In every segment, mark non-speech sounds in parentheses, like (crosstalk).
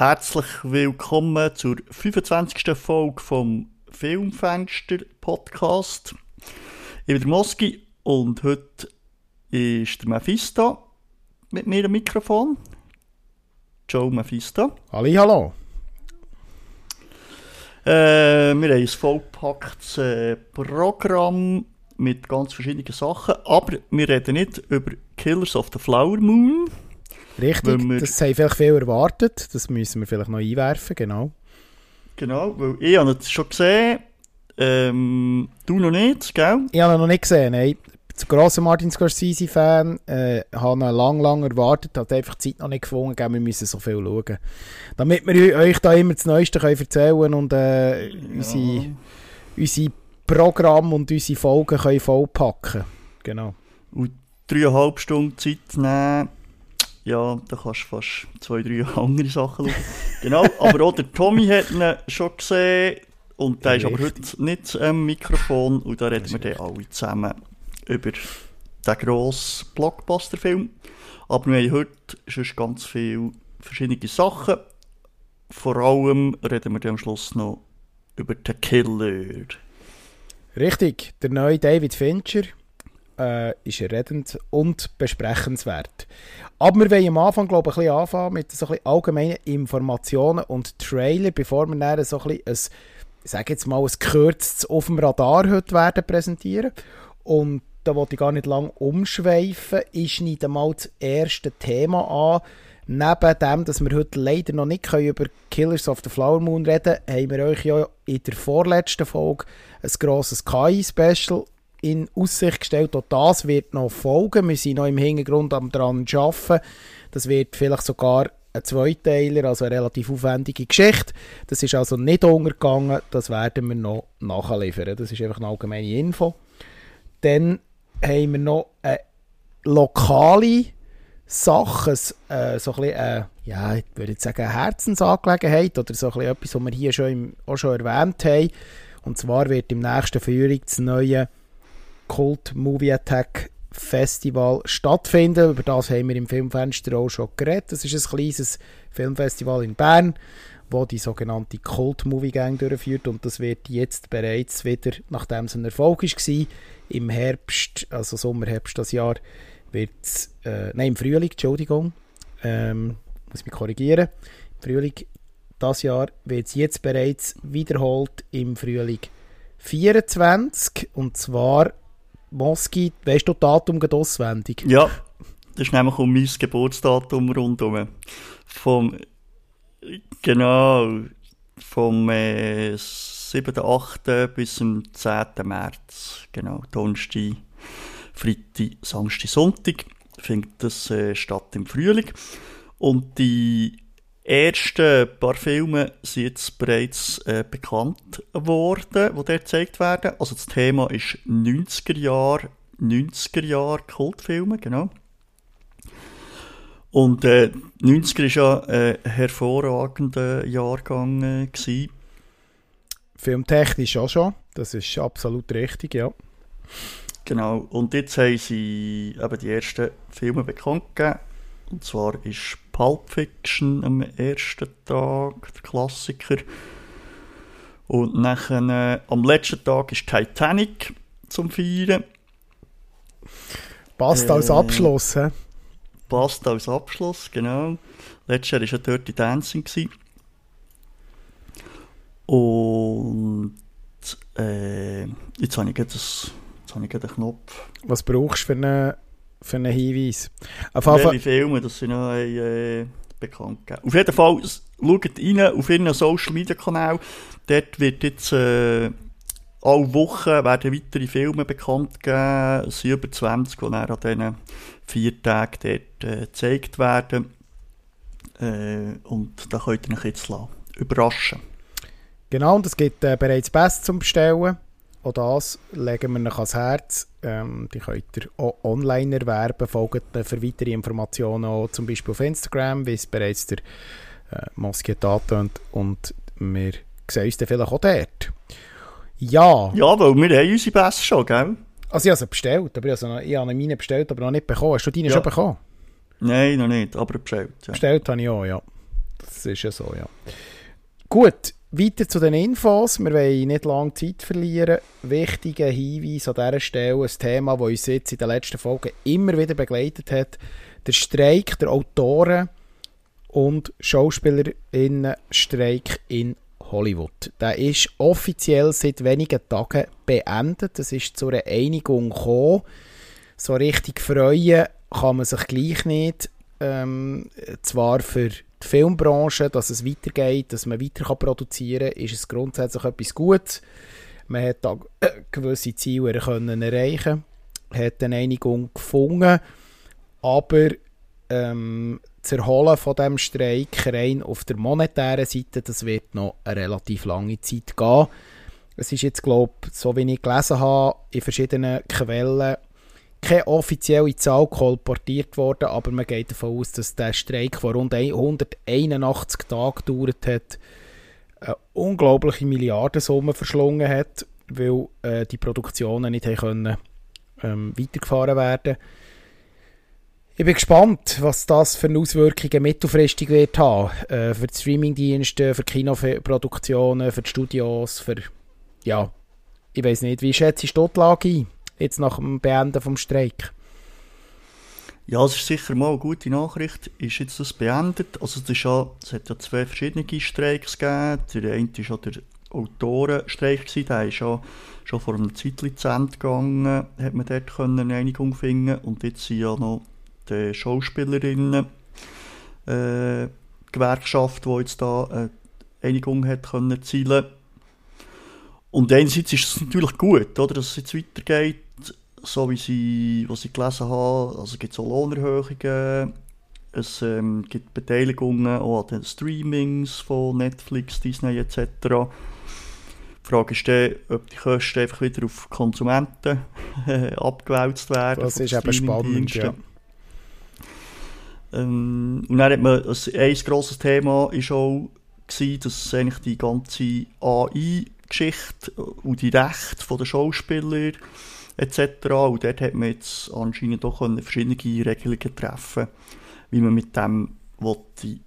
Herzlich willkommen zur 25. Folge vom Filmfenster Podcast. Ich bin der Moski und heute ist der Mephisto mit mir am Mikrofon. Joe Mephisto. Halli, hallo. Äh, wir haben ein vollpacktes äh, Programm mit ganz verschiedenen Sachen, aber wir reden nicht über Killers of the Flower Moon. Richtig, das haben vielleicht viel erwartet. Das müssen wir vielleicht noch einwerfen, genau. Genau, weil ich habe es schon gesehen, ähm, du noch nicht, gell? Ich habe ihn noch nicht gesehen, nein. Zu grosser Martin Scorsese-Fan, äh, habe ihn lang, lang erwartet, hat einfach die Zeit noch nicht gefunden, gell, wir müssen so viel schauen. Damit wir euch da immer das Neueste können erzählen und äh, unsere, unsere Programme und unsere Folgen können vollpacken Genau. Und dreieinhalb Stunden Zeit nehmen, ja, da kannst du fast zwei, drei (laughs) andere Sachen schauen. genau, aber auch der Tommy hat ihn schon gesehen und der ist aber heute nicht am Mikrofon und da reden wir dann alle zusammen über den grossen Blockbuster-Film. Aber wir haben heute schon ganz viele verschiedene Sachen. Vor allem reden wir dann am Schluss noch über den Killer. Richtig, der neue David Fincher äh, ist redend und besprechenswert. Aber wir wollen am Anfang, glaube ich, ein bisschen anfangen mit so ein bisschen allgemeinen Informationen und Trailer, bevor wir dann so ein bisschen ein, jetzt mal, ein gekürztes auf dem Radar heute werden präsentieren. Und da wollte ich gar nicht lange umschweifen. Ich schneide mal das erste Thema an. Neben dem, dass wir heute leider noch nicht können über Killers of the Flower Moon reden haben wir euch ja in der vorletzten Folge ein grosses KI-Special in Aussicht gestellt. Auch das wird noch folgen. Wir sind noch im Hintergrund am dran arbeiten. Das wird vielleicht sogar ein Zweiteiler, also eine relativ aufwendige Geschichte. Das ist also nicht untergegangen. Das werden wir noch nachliefern. Das ist einfach eine allgemeine Info. Dann haben wir noch eine lokale Sache, äh, so ein bisschen, äh, ja, ich würde sagen, eine Herzensangelegenheit oder so etwas, was wir hier schon, im, auch schon erwähnt haben. Und zwar wird im nächsten Frühling das neue Cult Movie Attack Festival stattfinden. Über das haben wir im Filmfenster auch schon geredet. Das ist ein kleines Filmfestival in Bern, wo die sogenannte Cult Movie Gang durchführt und das wird jetzt bereits wieder, nachdem es ein Erfolg war, im Herbst, also Sommer, Herbst das Jahr, wird äh, nein, im Frühling, Entschuldigung, ähm, muss mich korrigieren, im Frühling das Jahr wird es jetzt bereits wiederholt im Frühling 24 und zwar Moski, weißt du das Datum gerade auswendig? Ja, das ist nämlich um mein Geburtsdatum rundum. Vom, genau, vom äh, 7.8. bis zum 10. März. Genau, Donnerstag, Freitag, Samstag, Sonntag findet das äh, statt im Frühling. Und die ersten paar Filme sind jetzt bereits äh, bekannt worden, die dort gezeigt werden. Also das Thema ist 90er Jahre, 90er Jahre Kultfilme, genau. Und äh, 90er ist ja äh, ein hervorragender Jahrgang äh, gewesen. Filmtechnisch auch schon, das ist absolut richtig, ja. Genau. Und jetzt haben sie eben die ersten Filme bekannt gegeben. Und zwar ist Pulp Fiction am ersten Tag, der Klassiker. Und nachher, äh, am letzten Tag ist Titanic zum Feiern. Passt Äh, als Abschluss, hä? Passt als Abschluss, genau. Letztes Jahr war ja Dirty Dancing. Gewesen. Und äh, jetzt habe ich gerade das- jetzt habe ich gerade einen Knopf. Was brauchst du für einen, für einen Hinweis? Auf jeden Fall, Filme das sie noch äh, bekannt gegeben Auf jeden Fall, schaut rein auf ihren Social Media Kanal. Dort wird jetzt äh, alle Wochen werden weitere Filme bekannt geben. Es sind über 20, die dann an diesen vier Tagen dort äh, gezeigt werden. Äh, und da könnt ihr euch jetzt lassen. überraschen. genau, und es gibt äh, bereits Best zum Bestellen. Auch das legen wir euch ans Herz. Ähm, die könnt ihr auch online erwerben. Folgt für weitere Informationen auch zum Beispiel auf Instagram, wie es bereits der äh, Moski hat angetönt. Und wir sehen uns dann vielleicht auch dort. Ja, Ja, weil wir haben unsere Pässe schon, gell? also ich habe sie bestellt, aber ich habe, noch, ich habe meine bestellt, aber noch nicht bekommen. Hast du deine Ja. schon bekommen? Nein, noch nicht, aber bestellt. Ja. Bestellt habe ich auch, ja. Das ist ja so, ja. Gut, weiter zu den Infos. Wir wollen nicht lange Zeit verlieren. Wichtiger Hinweis an dieser Stelle, ein Thema, das uns jetzt in den letzten Folgen immer wieder begleitet hat. Der Streik der Autoren und Schauspielerinnen-Streik in Hollywood. Der ist offiziell seit wenigen Tagen beendet. Es ist zu einer Einigung gekommen. So richtig freuen kann man sich gleich nicht. Ähm, zwar für die Filmbranche, dass es weitergeht, dass man weiter produzieren kann, ist es grundsätzlich etwas Gutes. Man hat da (coughs) gewisse Ziele können erreichen, hat eine Einigung gefunden, aber ähm, das Erholen von dem Streik rein auf der monetären Seite, das wird noch eine relativ lange Zeit gehen. Es ist jetzt, glaube ich, so wie ich gelesen habe, in verschiedenen Quellen keine offizielle Zahl kolportiert worden, aber man geht davon aus, dass der Streik, der rund 181 Tage gedauert hat, eine unglaubliche Milliardensumme verschlungen hat, weil äh, die Produktionen nicht können, ähm, weitergefahren werden ich bin gespannt, was das für Auswirkungen mittelfristig wird haben. Äh, für die Streamingdienste, für Kinoproduktionen, für die Studios, für... Ja, ich weiß nicht. Wie schätzt du die Lage ein, jetzt nach dem Beenden des Streik? Ja, es ist sicher mal eine gute Nachricht. Ist jetzt das beendet? Also es, ist ja, es hat ja zwei verschiedene Streiks gegeben. Der eine war ja der Autorenstreik, der ist ja schon vor einer Zeit zu Ende gegangen, hat man dort eine Einigung finden und jetzt sind ja noch die Schauspielerinnen äh, Gewerkschaft, die jetzt da eine Einigung hat können erzielen. Und einerseits ist es natürlich gut, oder, dass es jetzt weitergeht, so wie sie, was ich gelesen habe, also gibt es auch Lohnerhöhungen, es ähm, gibt Beteiligungen auch an den Streamings von Netflix, Disney etc. Die Frage ist dann, ob die Kosten einfach wieder auf Konsumenten abgewälzt werden. Das ist eben spannend, ja. Ähm, und dann hat man, ein, ein grosses Thema ist auch gewesen, dass eigentlich die ganze AI-Geschichte und die Rechte der Schauspieler etc. Und dort hat man jetzt anscheinend auch verschiedene Regelungen treffen wie man mit dem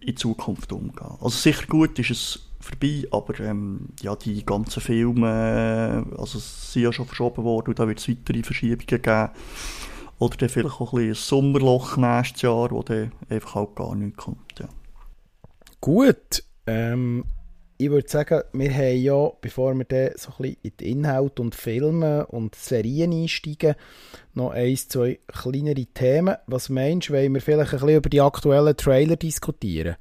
in Zukunft umgehen Also sicher gut ist es vorbei, aber ähm, ja, die ganzen Filme, also sind ja schon verschoben worden und da wird es weitere Verschiebungen geben. Oder dann vielleicht auch ein, ein Sommerloch nächstes Jahr, wo dann einfach auch gar nichts kommt. Ja. Gut, ähm, ich würde sagen, wir haben ja, bevor wir dann so ein bisschen in die Inhalte und Filme und Serien einsteigen, noch ein, zwei kleinere Themen. Was meinst du, wollen wir vielleicht ein bisschen über die aktuellen Trailer diskutieren?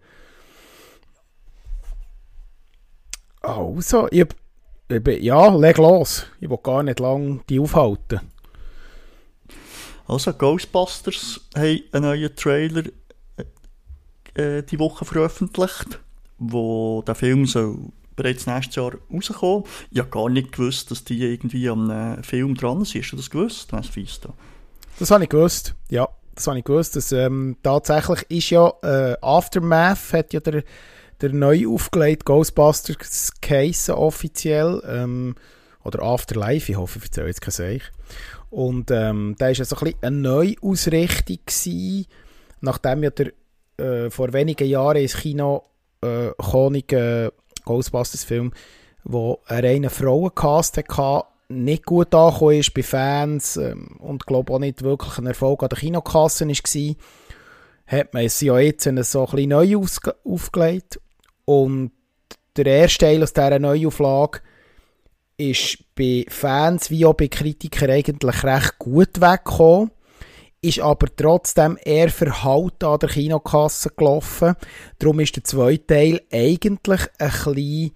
Also, ich, ich, ja, leg los. Ich will gar nicht lange die aufhalten. Also, Ghostbusters haben einen neuen Trailer äh, äh, die Woche veröffentlicht, wo der Film soll bereits nächstes Jahr rauskommen. Ich habe gar nicht gewusst, dass die irgendwie am Film dran sind. Hast du das gewusst, Fisto? Das habe ich gewusst, ja. Das habe ich gewusst. Dass, ähm, tatsächlich ist ja äh, Aftermath, hat ja der, der neu aufgelegte Ghostbusters Case offiziell. Ähm, oder Afterlife, ich hoffe, ich erzähle jetzt kein Seich. Und ähm, da war ja so ein bisschen eine Neuausrichtung, gewesen, nachdem ja der, äh, vor wenigen Jahren ins Kino äh, äh, Ghostbusters-Film, wo ein reiner Frauencast hatte, nicht gut angekommen ist bei Fans ähm, und glaube auch nicht wirklich ein Erfolg an der Kinokasse war, hat man es ja jetzt so ein bisschen neu aufgelegt. Und der erste Teil aus dieser Neuauflage ist bei Fans wie auch bei Kritikern eigentlich recht gut weggekommen, ist aber trotzdem eher verhalten an der Kinokasse gelaufen. Darum ist der zweite Teil eigentlich ein bisschen,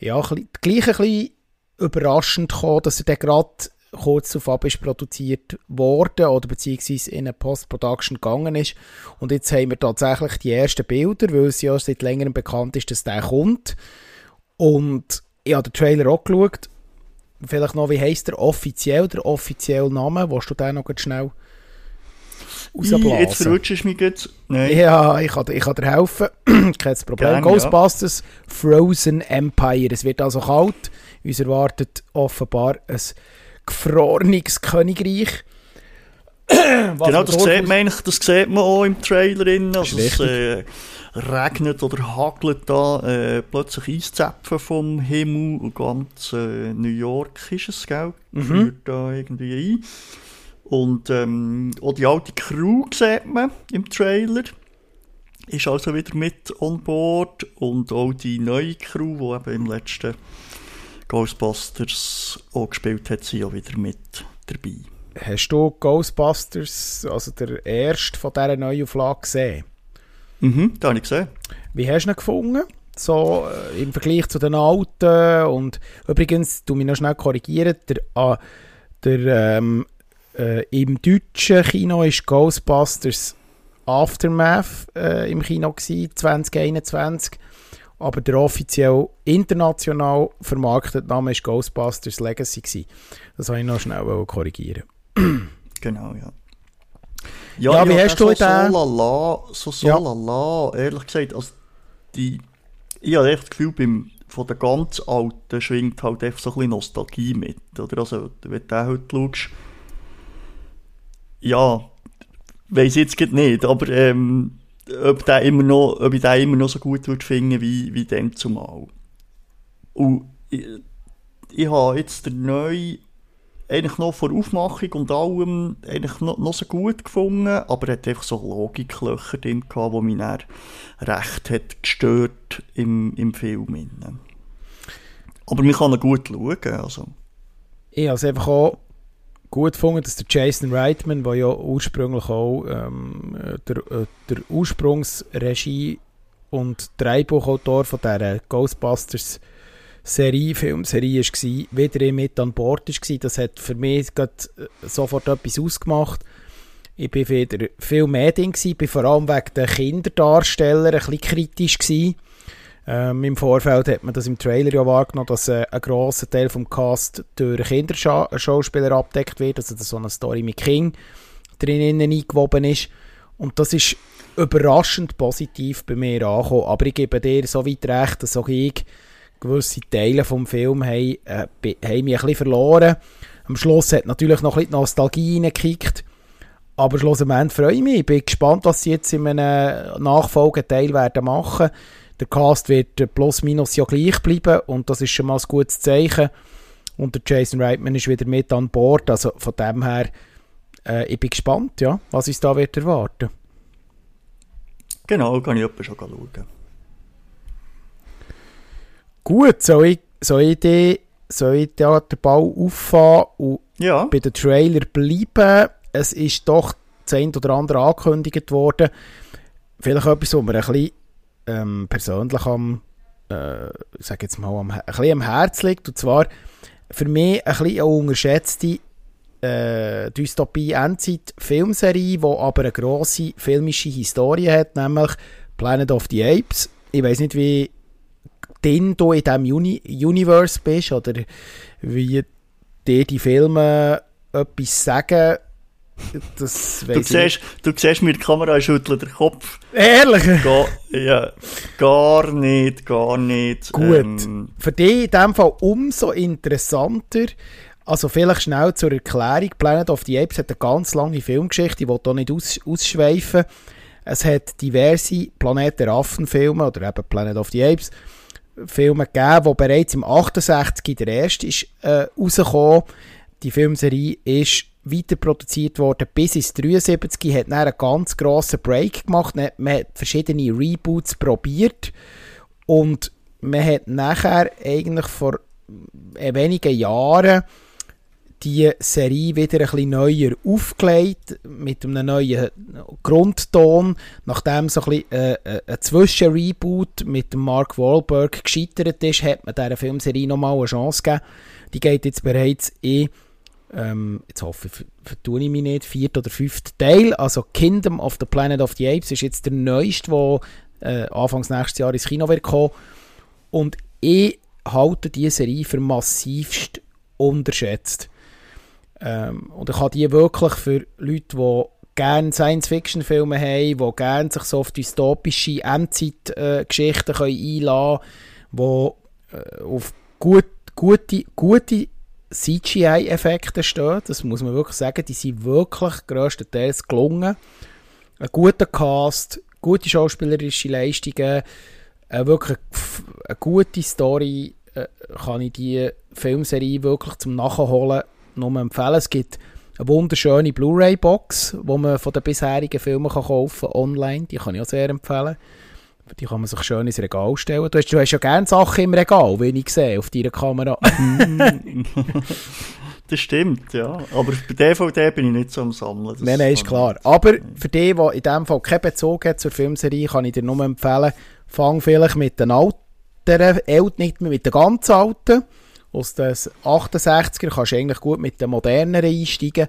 ja, gleich ein bisschen überraschend gekommen, dass er dann gerade kurz darauf ist produziert worden oder beziehungsweise in eine Post-Production gegangen ist. Und jetzt haben wir tatsächlich die ersten Bilder, weil es ja seit längerem bekannt ist, dass der kommt. Und ich habe den Trailer auch geschaut. Vielleicht noch, wie heisst der offiziell, der offizielle Name? Willst du den noch schnell rausblasen? Jetzt verwutschst du mich jetzt. Nein. Ja, ich kann, ich kann dir helfen. (clears throat) Kein Problem. Gerne, Ghostbusters ja. Frozen Empire. Es wird also kalt. Uns erwartet offenbar ein gefrorenes Königreich. (clears throat) genau, das sieht, man das sieht man auch im Trailer. Also es äh, regnet oder hagelt da äh, plötzlich Eiszapfen vom Himmel. Und ganz äh, New York ist es, gell? Führt da irgendwie ein. Und ähm, auch die alte Crew sieht man im Trailer. Ist also wieder mit on board. Und auch die neue Crew, die eben im letzten Ghostbusters auch gespielt hat, sind auch wieder mit dabei. Hast du Ghostbusters, also der erste von dieser Neuauflage gesehen? Mhm, da habe ich gesehen. Wie hast du ihn gefunden? So äh, im Vergleich zu den alten. Und übrigens, du mich noch schnell korrigieren, der, ah, der ähm, äh, im deutschen Kino ist Ghostbusters Aftermath äh, im Kino gewesen, 2021. Aber der offiziell international vermarktete Name ist Ghostbusters Legacy gewesen. Das wollte ich noch schnell korrigieren. (clears throat) Genau, ja. Ja, wie ich hast habe du so den- So lala, so, so Ja. lala, ehrlich gesagt, also die, ich habe echt das Gefühl, beim, von den ganz Alten schwingt halt einfach so ein bisschen Nostalgie mit, oder? Also, wenn du den heute schaust, ja, ich jetzt nicht, aber ähm, ob, der immer noch, ob ich den immer noch so gut würde finden wie, wie dem zumal. Und ich, ich habe jetzt den neuen eigentlich noch vor Aufmachung und allem eigentlich noch, noch so gut gefunden, aber er hat einfach so Logiklöcher drin gehabt, die mich dann recht hat gestört im, im Film. Aber man kann ihn gut schauen, also. Ich habe es einfach auch gut gefunden, dass der Jason Reitman, der ja ursprünglich auch ähm, äh, der, äh, der Ursprungsregie und Drehbuchautor von dieser Ghostbusters Serie, Filmserie war, wieder mit an Bord war. Das hat für mich äh, sofort etwas ausgemacht. Ich bin wieder viel mehr drin, bin vor allem wegen den Kinderdarstellern ein bisschen kritisch gewesen. Ähm, Im Vorfeld hat man das im Trailer ja wahrgenommen, dass äh, ein grosser Teil vom Cast durch Kinderschauspieler abdeckt wird, also dass so eine Story mit King drinnen eingewoben ist. Und das ist überraschend positiv bei mir angekommen. Aber ich gebe dir so weit recht, dass auch ich gewisse Teile vom Film haben, äh, be- haben mich ein bisschen verloren. Am Schluss hat natürlich noch ein bisschen Nostalgie reingekickt. Aber schlussendlich freue ich mich. Ich bin gespannt, was sie jetzt in einem Nachfolgeteil werden machen. Der Cast wird äh, plus minus ja gleich bleiben und das ist schon mal ein gutes Zeichen. Und der Jason Reitman ist wieder mit an Bord. Also von dem her, äh, ich bin gespannt, ja, was uns da wird erwarten. Genau, kann ich etwa schon schauen. Gut, soll ich, soll ich, die, soll ich da den Ball auffahren und Ja, bei den Trailer bleiben. Es ist doch das ein oder andere angekündigt worden. Vielleicht etwas, was mir ein bisschen ähm, persönlich am, äh, ich jetzt mal, am, ein am Herz liegt. Und zwar für mich ein bisschen eine unterschätzte äh, Dystopie-Endzeit-Filmserie, die aber eine grosse filmische Historie hat, nämlich Planet of the Apes. Ich weiß nicht, wie drin du in diesem Uni Universe bist oder wie dir die Filme etwas sagen. Das du ich siehst, du siehst mir die Kamera schüttelt den Kopf. Ehrlich? Ga, ja, gar nicht, gar nicht. Gut. Ähm, Für dich in dem Fall umso interessanter. Also vielleicht schnell zur Erklärung. Planet of the Apes hat eine ganz lange Filmgeschichte, ich will hier nicht aus, ausschweifen. Es hat diverse Planet der Affen-Filme, oder eben Planet of the Apes, Filme gegeben, die bereits im 68 der erste ist äh, rausgekommen. Die Filmserie ist weiter produziert worden bis ins 73, hat dann einen ganz grossen Break gemacht, man hat verschiedene Reboots probiert. Und man hat nachher eigentlich vor äh, wenigen Jahren die Serie wieder ein bisschen neuer aufgelegt, mit einem neuen Grundton, nachdem so ein bisschen äh, äh, ein Zwischenreboot mit Mark Wahlberg gescheitert ist, hat man dieser Filmserie nochmal eine Chance gegeben. Die geht jetzt bereits in, ähm, jetzt hoffe ich, ver- vertue ich mich nicht, vierten oder fünften Teil, also Kingdom of the Planet of the Apes ist jetzt der neueste, der äh, Anfangs nächstes Jahr ins Kino wird kommen. Und ich halte diese Serie für massivst unterschätzt. Ähm, und ich habe die wirklich für Leute, die gerne Science-Fiction-Filme haben, die gerne sich so auf dystopische Endzeit-Geschichten können einlassen können, die äh, auf gut, gute, gute CGI-Effekte stehen. Das muss man wirklich sagen. Die sind wirklich größtenteils gelungen. Ein guter Cast, gute schauspielerische Leistungen, eine wirklich eine gute Story. Äh, kann ich die Filmserie wirklich zum Nachholen nur empfehlen. Es gibt eine wunderschöne Blu-ray-Box, die man von den bisherigen Filmen kann kaufen kann, online. Die kann ich auch sehr empfehlen. Die kann man sich schön ins Regal stellen. Du hast, du hast ja gerne Sachen im Regal, wie ich sehe, auf deiner Kamera. (laughs) das stimmt, ja. Aber bei DVD bin ich nicht so am Sammeln. Das nein, nein, ist klar. Aber für die, die in diesem Fall keinen Bezug hat zur Filmserie, kann ich dir nur empfehlen, fang vielleicht mit den älteren, nicht mehr mit den ganz alten. Aus den 68er kannst du eigentlich gut mit den moderneren einsteigen.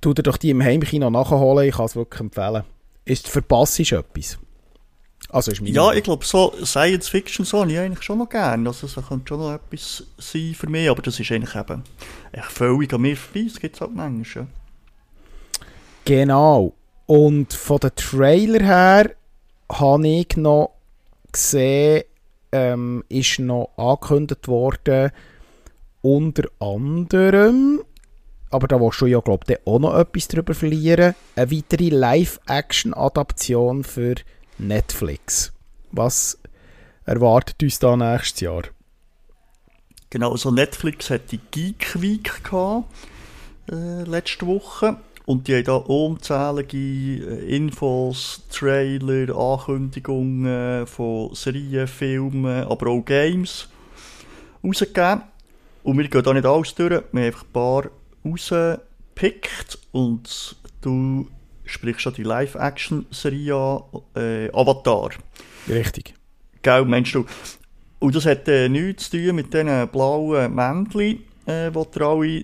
Tu dir doch die im Heimkino nachholen, ich kann es wirklich empfehlen. Ist verpasst etwas. Also ist ja, ich glaube, so Science Fiction so habe ich eigentlich schon noch gerne. Also, das könnte schon noch etwas sein für mich, aber das ist eigentlich eben echt völlig an mir vorbei. Das gibt es halt manchmal. Ja. Genau. Und von den Trailer her habe ich noch gesehen, ähm, ist noch angekündigt worden, unter anderem, aber da willst du ja, glaube ich, auch noch etwas darüber verlieren, eine weitere Live-Action-Adaption für Netflix. Was erwartet uns da nächstes Jahr? Genau, also Netflix hat die Geek Week gehabt, äh, letzte Woche. Und die haben da unzählige äh, Infos, Trailer, Ankündigungen von Serien, Filmen, aber auch Games rausgegeben. Und wir gehen da nicht alles durch, wir haben einfach ein paar rausgepickt und du sprichst schon die Live-Action-Serie äh, Avatar. Richtig. Gell, meinst du? Und das hat äh, nichts zu tun mit diesen blauen Männchen, äh, die ihr alle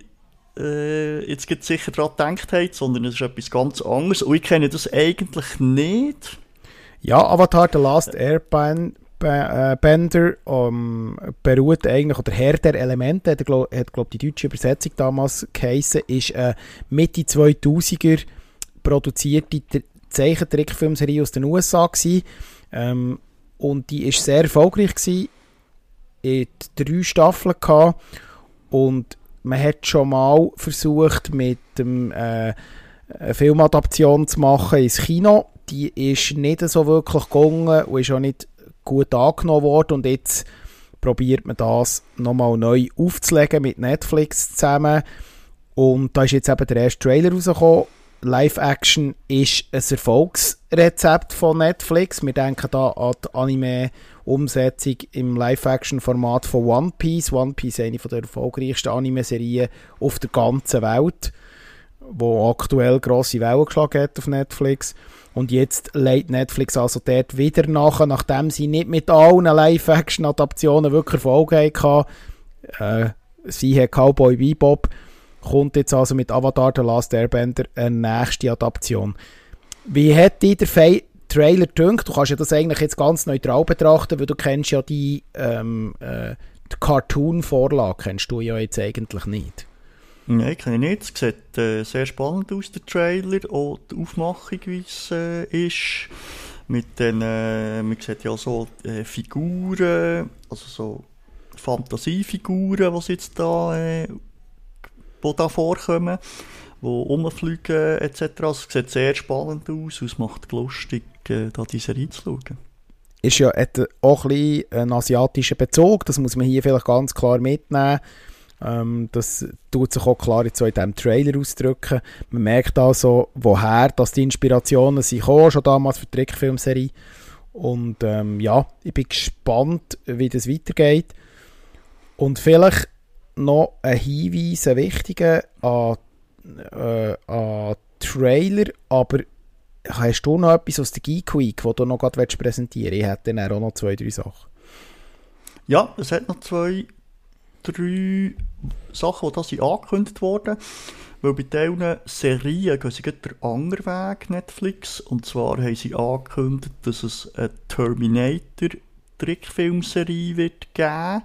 äh, jetzt sicher daran gedacht habt, sondern es ist etwas ganz anderes. Und ich kenne das eigentlich nicht. Ja, Avatar The Last Airbender um, beruht eigentlich, oder Herr der Elemente, hat, glaub, glaube die deutsche Übersetzung damals geheissen, ist eine Mitte 2000er produzierte Zeichentrickfilmserie aus den USA. Ähm, und die ist sehr erfolgreich gewesen. In drei Staffeln gehabt. und man hat schon mal versucht, mit dem äh, eine Filmadaption zu machen ins Kino. Die ist nicht so wirklich gegangen und ist auch nicht gut angenommen worden. Und jetzt probiert man das nochmal neu aufzulegen mit Netflix zusammen. Und da ist jetzt eben der erste Trailer rausgekommen. Live-Action ist ein Erfolgsrezept von Netflix. Wir denken da an die Anime- Umsetzung im Live-Action-Format von One Piece. One Piece ist eine der erfolgreichsten Anime-Serien auf der ganzen Welt, wo aktuell grosse Wellen geschlagen hat auf Netflix. Und jetzt legt Netflix also dort wieder nach, nachdem sie nicht mit allen Live-Action-Adaptionen wirklich Erfolg hatten. Äh, sie hat Cowboy Bebop, kommt jetzt also mit Avatar The Last Airbender eine nächste Adaption. Wie hat dir der Trailer dünkt, du kannst ja das eigentlich jetzt ganz neutral betrachten, weil du kennst ja die, ähm, äh, die Cartoon-Vorlage, kennst du ja jetzt eigentlich nicht. Nein, kenne ich nicht. Es sieht äh, sehr spannend aus, der Trailer, auch die Aufmachung, wie es äh, ist. Mit den, äh, man sieht ja so äh, Figuren, also so Fantasiefiguren, die jetzt da, äh, wo da vorkommen die rumfliegen etc. Also, es sieht sehr spannend aus und es macht lustig, äh, da diese reinzuschauen. Ist ja auch ein bisschen ein asiatischer Bezug, das muss man hier vielleicht ganz klar mitnehmen. Ähm, das tut sich auch klar jetzt so in diesem Trailer ausdrücken. Man merkt also, woher dass die Inspirationen sind gekommen, schon damals für die Trickfilmserie. Und ähm, ja, ich bin gespannt, wie das weitergeht. Und vielleicht noch ein Hinweis, ein wichtiger an äh, an Trailer, aber hast du noch etwas aus der Geek Week, das du noch gerade präsentieren willst? Ich hätte dann auch noch zwei, drei Sachen. Ja, es hat noch zwei, drei Sachen, die da sind angekündigt wurden. Weil bei diesen Serien gehen sie den anderen Weg, Netflix. Und zwar haben sie angekündigt, dass es eine Terminator-Trickfilmserie wird geben,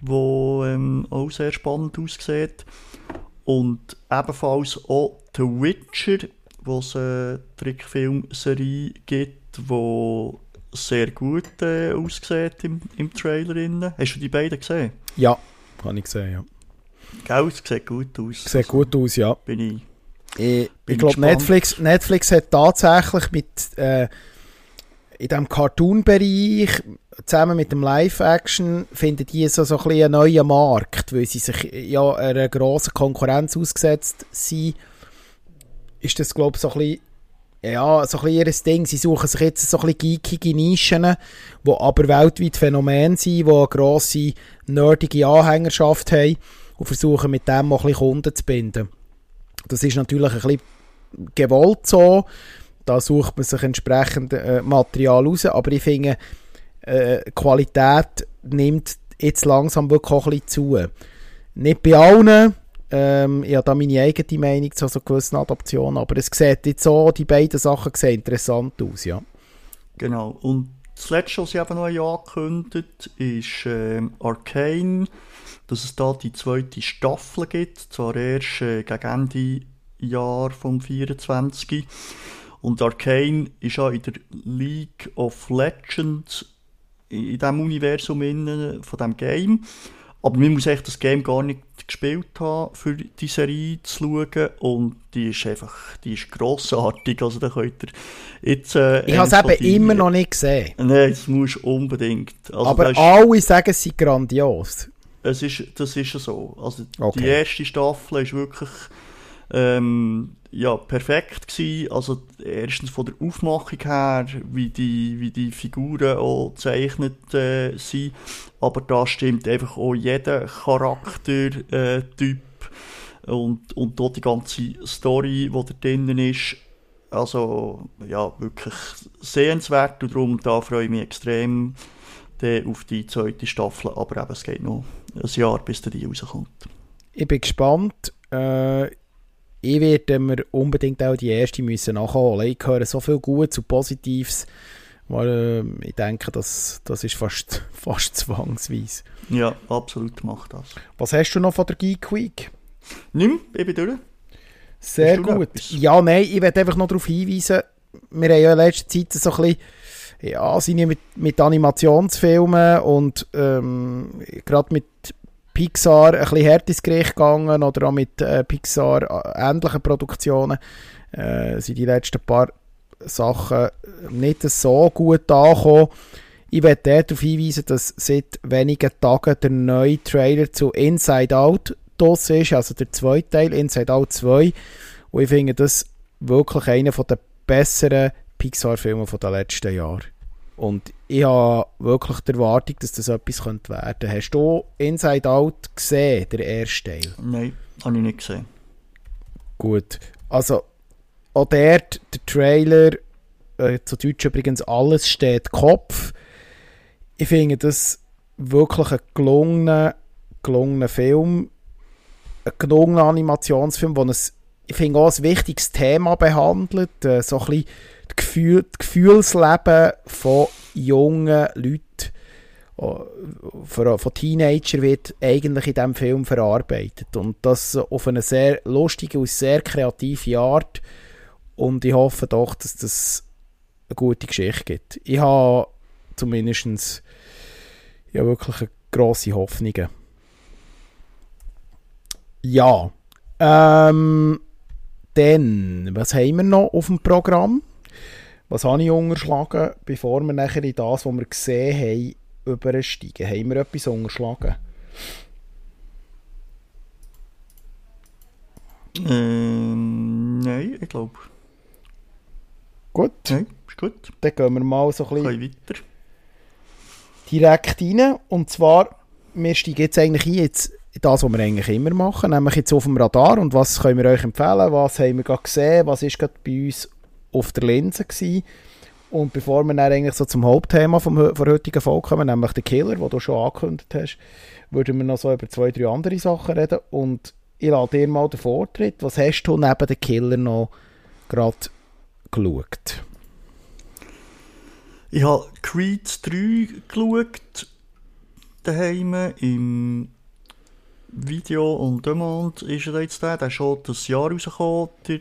die ähm, auch sehr spannend aussieht. Und ebenfalls auch The Witcher, wo es eine Trickfilmserie gibt, die sehr gut äh, aussieht im, im Trailer. Hast du die beiden gesehen? Ja, habe ich gesehen, ja. Gell, es sieht gut aus. Sieht also, gut aus, ja. Bin ich. Ich, ich glaube, Netflix, Netflix hat tatsächlich mit äh, in diesem Cartoon-Bereich zusammen mit dem Live-Action finden die so, so ein einen neuen Markt, weil sie sich ja einer grossen Konkurrenz ausgesetzt sind. Ist das, glaube ich, so ein bisschen ja, so ein bisschen ihr Ding. Sie suchen sich jetzt so ein bisschen geekige Nischen, die aber weltweit Phänomen sind, die eine grosse, nerdige Anhängerschaft haben und versuchen mit dem auch ein bisschen Kunden zu binden. Das ist natürlich ein bisschen gewollt so. Da sucht man sich entsprechend äh, Material raus. Aber ich finde, äh, Qualität nimmt jetzt langsam wirklich auch ein bisschen zu. Nicht bei allen. Ähm, ich habe da meine eigene Meinung zu so gewissen Adaptionen. Aber es sieht jetzt so, die beiden Sachen sehen interessant aus, ja. Genau. Und das letzte, was sie eben noch angekündigt ist äh, Arcane, dass es da die zweite Staffel gibt, zwar erst äh, gegen Ende Jahr vom 24. Und Arcane ist auch in der League of Legends in diesem Universum innen von diesem Game. Aber man muss echt das Game gar nicht gespielt haben, für die Serie zu schauen. Und die ist einfach, die ist grossartig. Also da könnt ihr jetzt... Äh, ich habe es eben die, immer noch nicht gesehen. Nein, das musst du unbedingt. Also Aber ist, alle sagen, es sei grandios. Es ist, das ist so. Also okay. die erste Staffel ist wirklich ähm, ja, perfekt gewesen. Also erstens von der Aufmachung her, wie die, wie die Figuren auch gezeichnet äh, sind. Aber da stimmt einfach auch jeder Charaktertyp äh, und, und dort die ganze Story, die da drinnen ist. Also ja, wirklich sehenswert und darum da freue ich mich extrem auf die zweite Staffel. Aber eben, es geht noch ein Jahr, bis die rauskommt. Ich bin gespannt. Äh ich werde mir unbedingt auch die erste müssen nachholen. Ich höre so viel Gutes und Positives, weil äh, ich denke, das, das ist fast, (laughs) fast zwangsweise. Ja, absolut macht das. Was hast du noch von der Geek Week? Nimm, ich bin durch. Sehr gut. Ja, nein, ich werde einfach noch darauf hinweisen, wir haben ja in letzter Zeit so ein bisschen ja, sind ja mit, mit Animationsfilmen und ähm, gerade mit Pixar ein bisschen härter ins Gericht gegangen oder auch mit äh, Pixar äh, Produktionen äh, sind die letzten paar Sachen nicht so gut angekommen. Ich werde darauf hinweisen, dass seit wenigen Tagen der neue Trailer zu Inside Out das ist, also der zweite Teil, Inside Out 2. Und ich finde das wirklich einer der besseren Pixar-Filme der letzten Jahre. Und ich habe wirklich die Erwartung, dass das etwas könnte werden könnte. Hast du Inside Out gesehen, der erste Teil? Nein, habe ich nicht gesehen. Gut. Also, auch dort, der Trailer, äh, zu Deutsch übrigens, alles steht Kopf. Ich finde das wirklich ein gelungener, gelungener Film. Ein gelungener Animationsfilm, der ein, ich finde auch ein wichtiges Thema behandelt. Äh, so ein bisschen das, Gefühl, das Gefühlsleben von jungen Leuten, von, von Teenagern wird eigentlich in diesem Film verarbeitet. Und das auf eine sehr lustige und sehr kreative Art. Und ich hoffe doch, dass das eine gute Geschichte gibt. Ich habe zumindest ja, wirklich grosse Hoffnungen. Ja. Ähm, dann, was haben wir noch auf dem Programm? Was habe ich unterschlagen, bevor wir nachher in das, was wir gesehen haben, übersteigen? Haben wir etwas unterschlagen? Ähm, nein, ich glaube. Gut. Nein, ist gut. Dann gehen wir mal so ein bisschen weiter. direkt rein. Und zwar, wir steigen jetzt eigentlich ein, jetzt das, was wir eigentlich immer machen, nämlich jetzt auf dem Radar und was können wir euch empfehlen, was haben wir gerade gesehen, was ist gerade bei uns auf der Linse gewesen. Und bevor wir dann eigentlich so zum Hauptthema vom, der heutigen Folge kommen, nämlich den Killer, den du schon angekündigt hast, würden wir noch so über zwei, drei andere Sachen reden. Und ich lade dir mal den Vortritt. Was hast du neben dem Killer noch gerade geschaut? Ich habe Creed 3 geschaut, daheim im Video und Demont ist er jetzt da. Der ist schon das Jahr rausgekommen, der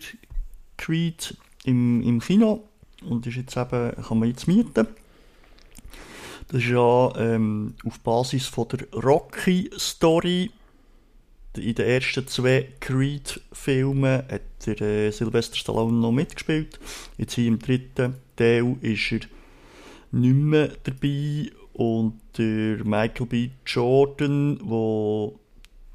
Creed im, im Kino und ist jetzt eben, kann man jetzt mieten. Das ist ja ähm, auf Basis von der Rocky-Story in den ersten zwei Creed-Filmen hat der äh, Sylvester Stallone noch mitgespielt. Jetzt hier im dritten Teil ist er nicht mehr dabei und der Michael B. Jordan, der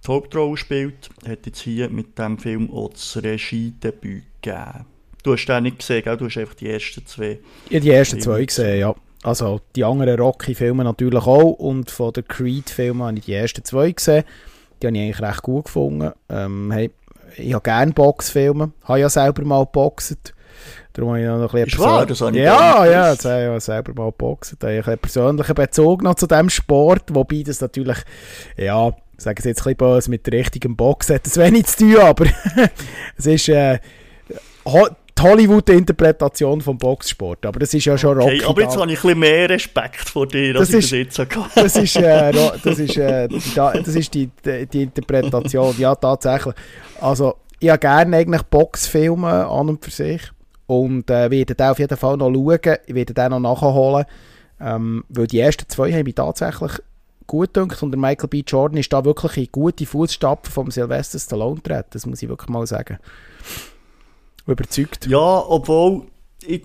die Hauptrolle spielt, hat jetzt hier mit diesem Film auch das Regiedebüt gegeben. Du hast den nicht gesehen, gell? du hast einfach die ersten zwei. Ja, die ersten zwei gesehen, ja. Also die anderen Rocky-Filme natürlich auch und von den Creed-Filmen habe ich die ersten zwei gesehen. Die habe ich eigentlich recht gut gefunden. Ähm, hey, ich habe gerne Boxfilme, habe ja selber mal geboxt. Darum habe ich noch ein bisschen wahr, das habe ich Ja, ja, jetzt habe ich ja selber mal geboxt. Da habe ich einen persönlichen Bezug noch zu diesem Sport, wobei das natürlich, ja, ich sage es jetzt ein bisschen böse, mit richtigem Boxen hat das wenig zu tun, aber (laughs) es ist... Äh, die Hollywood-Interpretation vom Boxsport. Aber das ist ja schon okay, Rocky. Aber jetzt habe ich ein bisschen mehr Respekt vor dir, als das ich ist, das jetzt. Das ist, äh, (laughs) das ist, äh, die, das ist die, die, die, Interpretation. Ja, tatsächlich. Also, ich habe gerne eigentlich Boxfilme an und für sich. Und äh, werde den auf jeden Fall noch schauen. Ich werde den noch nachholen. Ähm, weil die ersten zwei haben mich tatsächlich gut gedacht. Und der Michael B. Jordan ist da wirklich in gute Fußstapfen vom Sylvester Stallone treten. Das muss ich wirklich mal sagen überzeugt. Ja, obwohl ich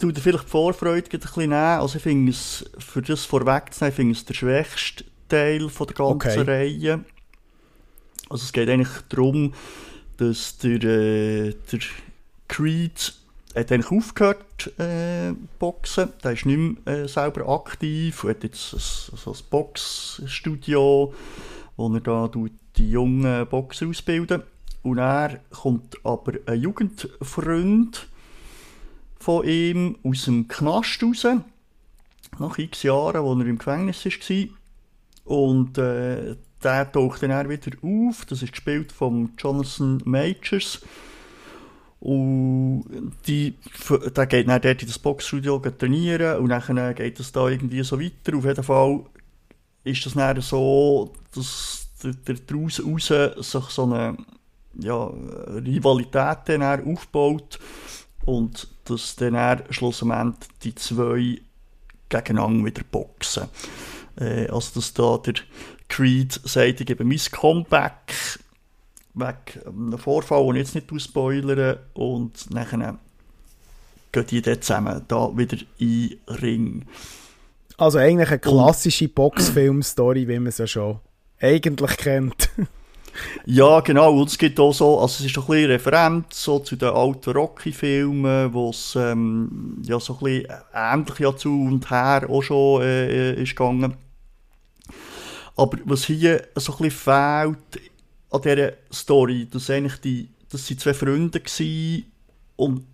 tue dir vielleicht die Vorfreude ein bisschen nehmen. Also ich finde es, für das vorwegzunehmen, ich finde es der schwächste Teil von der ganzen okay. Reihe. Also es geht eigentlich darum, dass der, äh, der Creed hat eigentlich aufgehört äh, boxen. Der ist nicht mehr äh, selber aktiv. Er hat jetzt ein, so ein Boxstudio, wo er da die jungen Boxer ausbildet. Und er kommt aber ein Jugendfreund von ihm aus dem Knast raus, nach x Jahren, wo er im Gefängnis war. Und äh, der taucht dann wieder auf. Das ist gespielt von Jonathan Majors. Und die, der geht dann dort in das Boxstudio trainieren und dann geht es da irgendwie so weiter. Auf jeden Fall ist das dann so, dass daraus raus sich so eine ja, Rivalität dann aufbaut und dass dann schlussendlich die zwei gegeneinander wieder boxen. Äh, also dass da der Creed sagt, ich gebe mein Comeback weg einem Vorfall, den ich jetzt nicht ausspoilern und nachher gehen die dann zusammen da wieder in Ring. Also eigentlich eine klassische Boxfilm-Story, wie man es ja schon eigentlich kennt. (laughs) Ja, genau. Und es gibt auch so, also es ist ein bisschen Referent so zu den alten Rocky-Filmen, wo es ähm, ja so ein bisschen ähnlich ja zu und her auch schon äh, ist gegangen. Aber was hier so ein bisschen fehlt an dieser Story, dass eigentlich die, das sind zwei Freunde waren und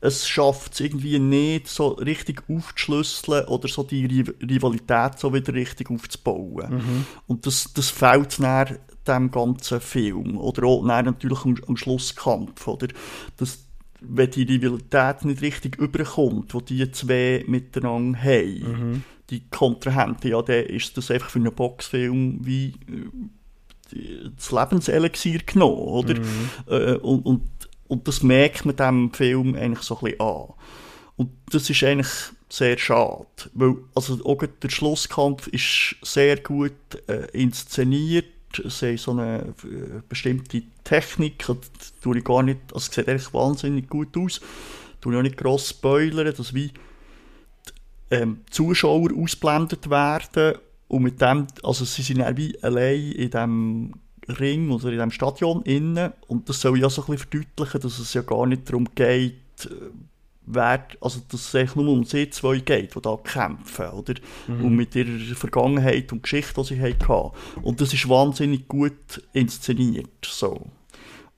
es schafft es irgendwie nicht, so richtig aufzuschlüsseln oder so die Rivalität so wieder richtig aufzubauen. Mhm. Und das, das fehlt dann dem ganzen Film. Oder auch natürlich am, am Schlusskampf. Oder? Das, wenn die Rivalität nicht richtig überkommt, die die zwei miteinander haben, mhm. die Kontrahenten, ja, dann ist das einfach für einen Boxfilm wie äh, das Lebenselixier genommen, oder? Mhm. Äh, und, und, und das merkt man dem Film eigentlich so ein bisschen an. Und das ist eigentlich sehr schade, weil also auch der Schlusskampf ist sehr gut äh, inszeniert, sie haben so eine äh, bestimmte Technik, das tue ich gar nicht, also sieht eigentlich wahnsinnig gut aus, tue ich auch nicht gross spoilern, dass wie die, ähm, Zuschauer ausblendet werden und mit dem, also sie sind wie allein in dem Ring oder in dem Stadion innen und das soll ja so ein bisschen verdeutlichen, dass es ja gar nicht darum geht, äh, wer, also dass es eigentlich nur um sie zwei geht, die da kämpfen, oder? Mhm. Und mit ihrer Vergangenheit und Geschichte, die sie hatten. Und das ist wahnsinnig gut inszeniert, so.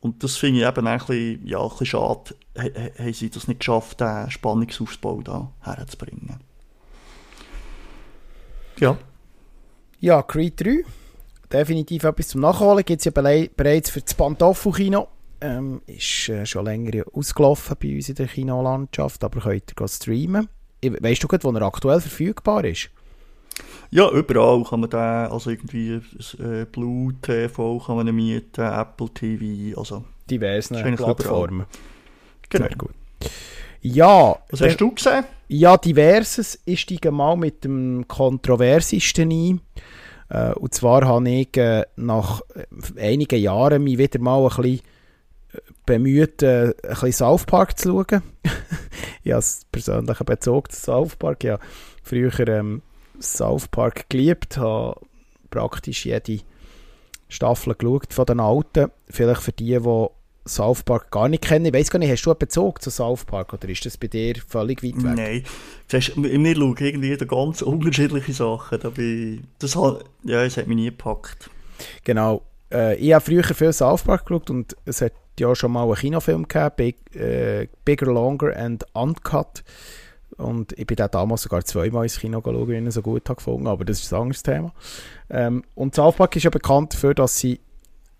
Und das finde ich eben ein bisschen, ja, ein bisschen schade, haben sie das nicht geschafft, den Spannungsaufbau da herzubringen. Ja. Ja, Creed 3. Definitiv etwas zum Nachholen. Gibt es ja bereits für das Pantoffel-Kino ähm, ist äh, schon länger ausgelaufen bei uns in der Kinolandschaft, aber könnt ihr streamen. Weißt du, wo er aktuell verfügbar ist? Ja, überall kann man den, also irgendwie äh, Blue TV kann man mieten, Apple TV, also diverse Plattformen. Genau. Sehr gut. Ja. Was hast du gesehen? Ja, diverses. Ich steige mal mit dem kontroversesten ein. Äh, und zwar habe ich äh, nach einigen Jahren mich wieder mal ein bisschen bemüht, äh, ein bisschen South Park zu schauen. (laughs) ich habe persönlichen Bezug zu South Park. Ich habe früher ähm, South Park geliebt, habe praktisch jede Staffel geschaut von den alten. Vielleicht für die, die South Park gar nicht kennen. Ich weiß gar nicht, hast du einen Bezug zu South Park oder ist das bei dir völlig weit weg? Nein. Siehst, wir schauen irgendwie ganz unterschiedliche Sachen. Da bin, das, hat, ja, das hat mich nie gepackt. Genau. Äh, ich habe früher viel South Park geschaut und es hat ja schon mal einen Kinofilm gehabt, Big, äh, Bigger, Longer and Uncut. Und ich bin damals sogar zweimal ins Kino geschaut, weil ich ihn so gut habe gefunden aber das ist ein anderes Thema. Ähm, und South Park ist ja bekannt dafür, dass sie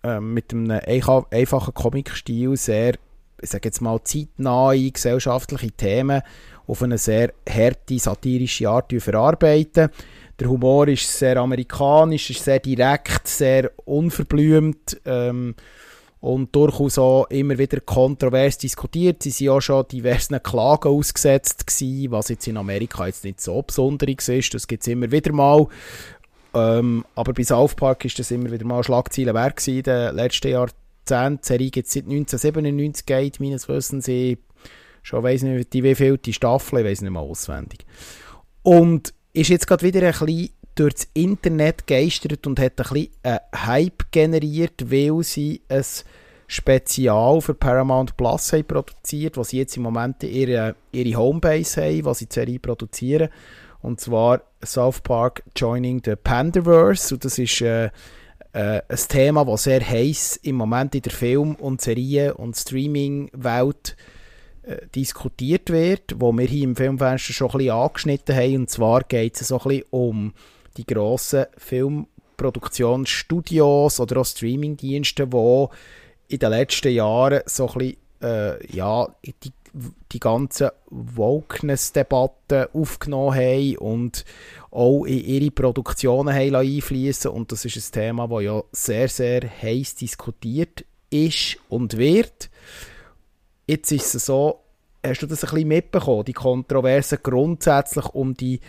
ähm, mit einem einfachen Comic-Stil sehr, ich sage jetzt mal, zeitnahe gesellschaftliche Themen auf eine sehr harte, satirische Art verarbeiten. Der Humor ist sehr amerikanisch, ist sehr direkt, sehr unverblümt. Ähm, und durchaus auch immer wieder kontrovers diskutiert. Sie sind auch schon diversen Klagen ausgesetzt gewesen, was jetzt in Amerika jetzt nicht so besonderes ist. Das gibt es immer wieder mal. Ähm, aber bei South Park ist das immer wieder mal Schlagzeilen wert gewesen in den letzten Jahrzehnten. Die Serie gibt es seit 1997, geht meines Wissens ich schon weiss nicht, wie viel die Staffel, ich weiß nicht mal auswendig. Und ist jetzt gerade wieder ein bisschen durchs Internet geistert und hat ein bisschen einen Hype generiert, weil sie ein Spezial für Paramount Plus haben produziert, was sie jetzt im Moment ihre, ihre Homebase haben, was sie die Serie produzieren. Und zwar South Park Joining the Pandaverse. Und das ist äh, äh, ein Thema, das sehr heiß im Moment in der Film- und Serien- und Streaming-Welt äh, diskutiert wird, wo wir hier im Filmfenster schon ein bisschen angeschnitten haben. Und zwar geht es so ein bisschen um die grossen Filmproduktionsstudios oder auch Streamingdienste, die in den letzten Jahren so ein bisschen, äh, ja, die, die ganze Wokeness-Debatte aufgenommen haben und auch in ihre Produktionen haben einfließen und das ist ein Thema, das ja sehr, sehr heiß diskutiert ist und wird. Jetzt ist es so, hast du das ein bisschen mitbekommen, die Kontroversen grundsätzlich um die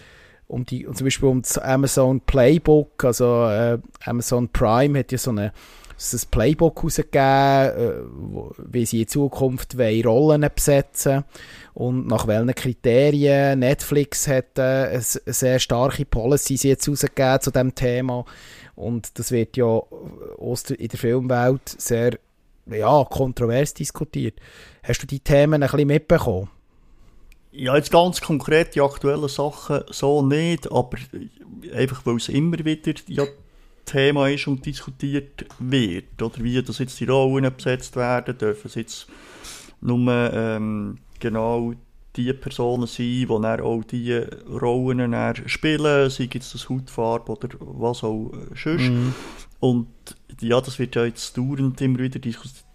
um die, zum Beispiel um das Amazon Playbook, also äh, Amazon Prime hat ja so eine ein Playbook herausgegeben, äh, wie sie in Zukunft Rollen besetzen und nach welchen Kriterien. Netflix hat äh, eine sehr starke Policy jetzt herausgegeben zu diesem Thema und das wird ja in der Filmwelt sehr ja, kontrovers diskutiert. Hast du die Themen ein bisschen mitbekommen? Ja, jetzt ganz konkret die aktuellen Sachen so nicht, aber einfach weil es immer wieder ja Thema ist und diskutiert wird. Oder wie das jetzt die Rollen besetzt werden, dürfen es jetzt nur ähm, genau die Personen sein, die dann auch die Rollen dann spielen, sei jetzt das Hautfarbe oder was auch äh, sonst. Mhm. Und ja, das wird ja jetzt dauernd immer wieder diskutiert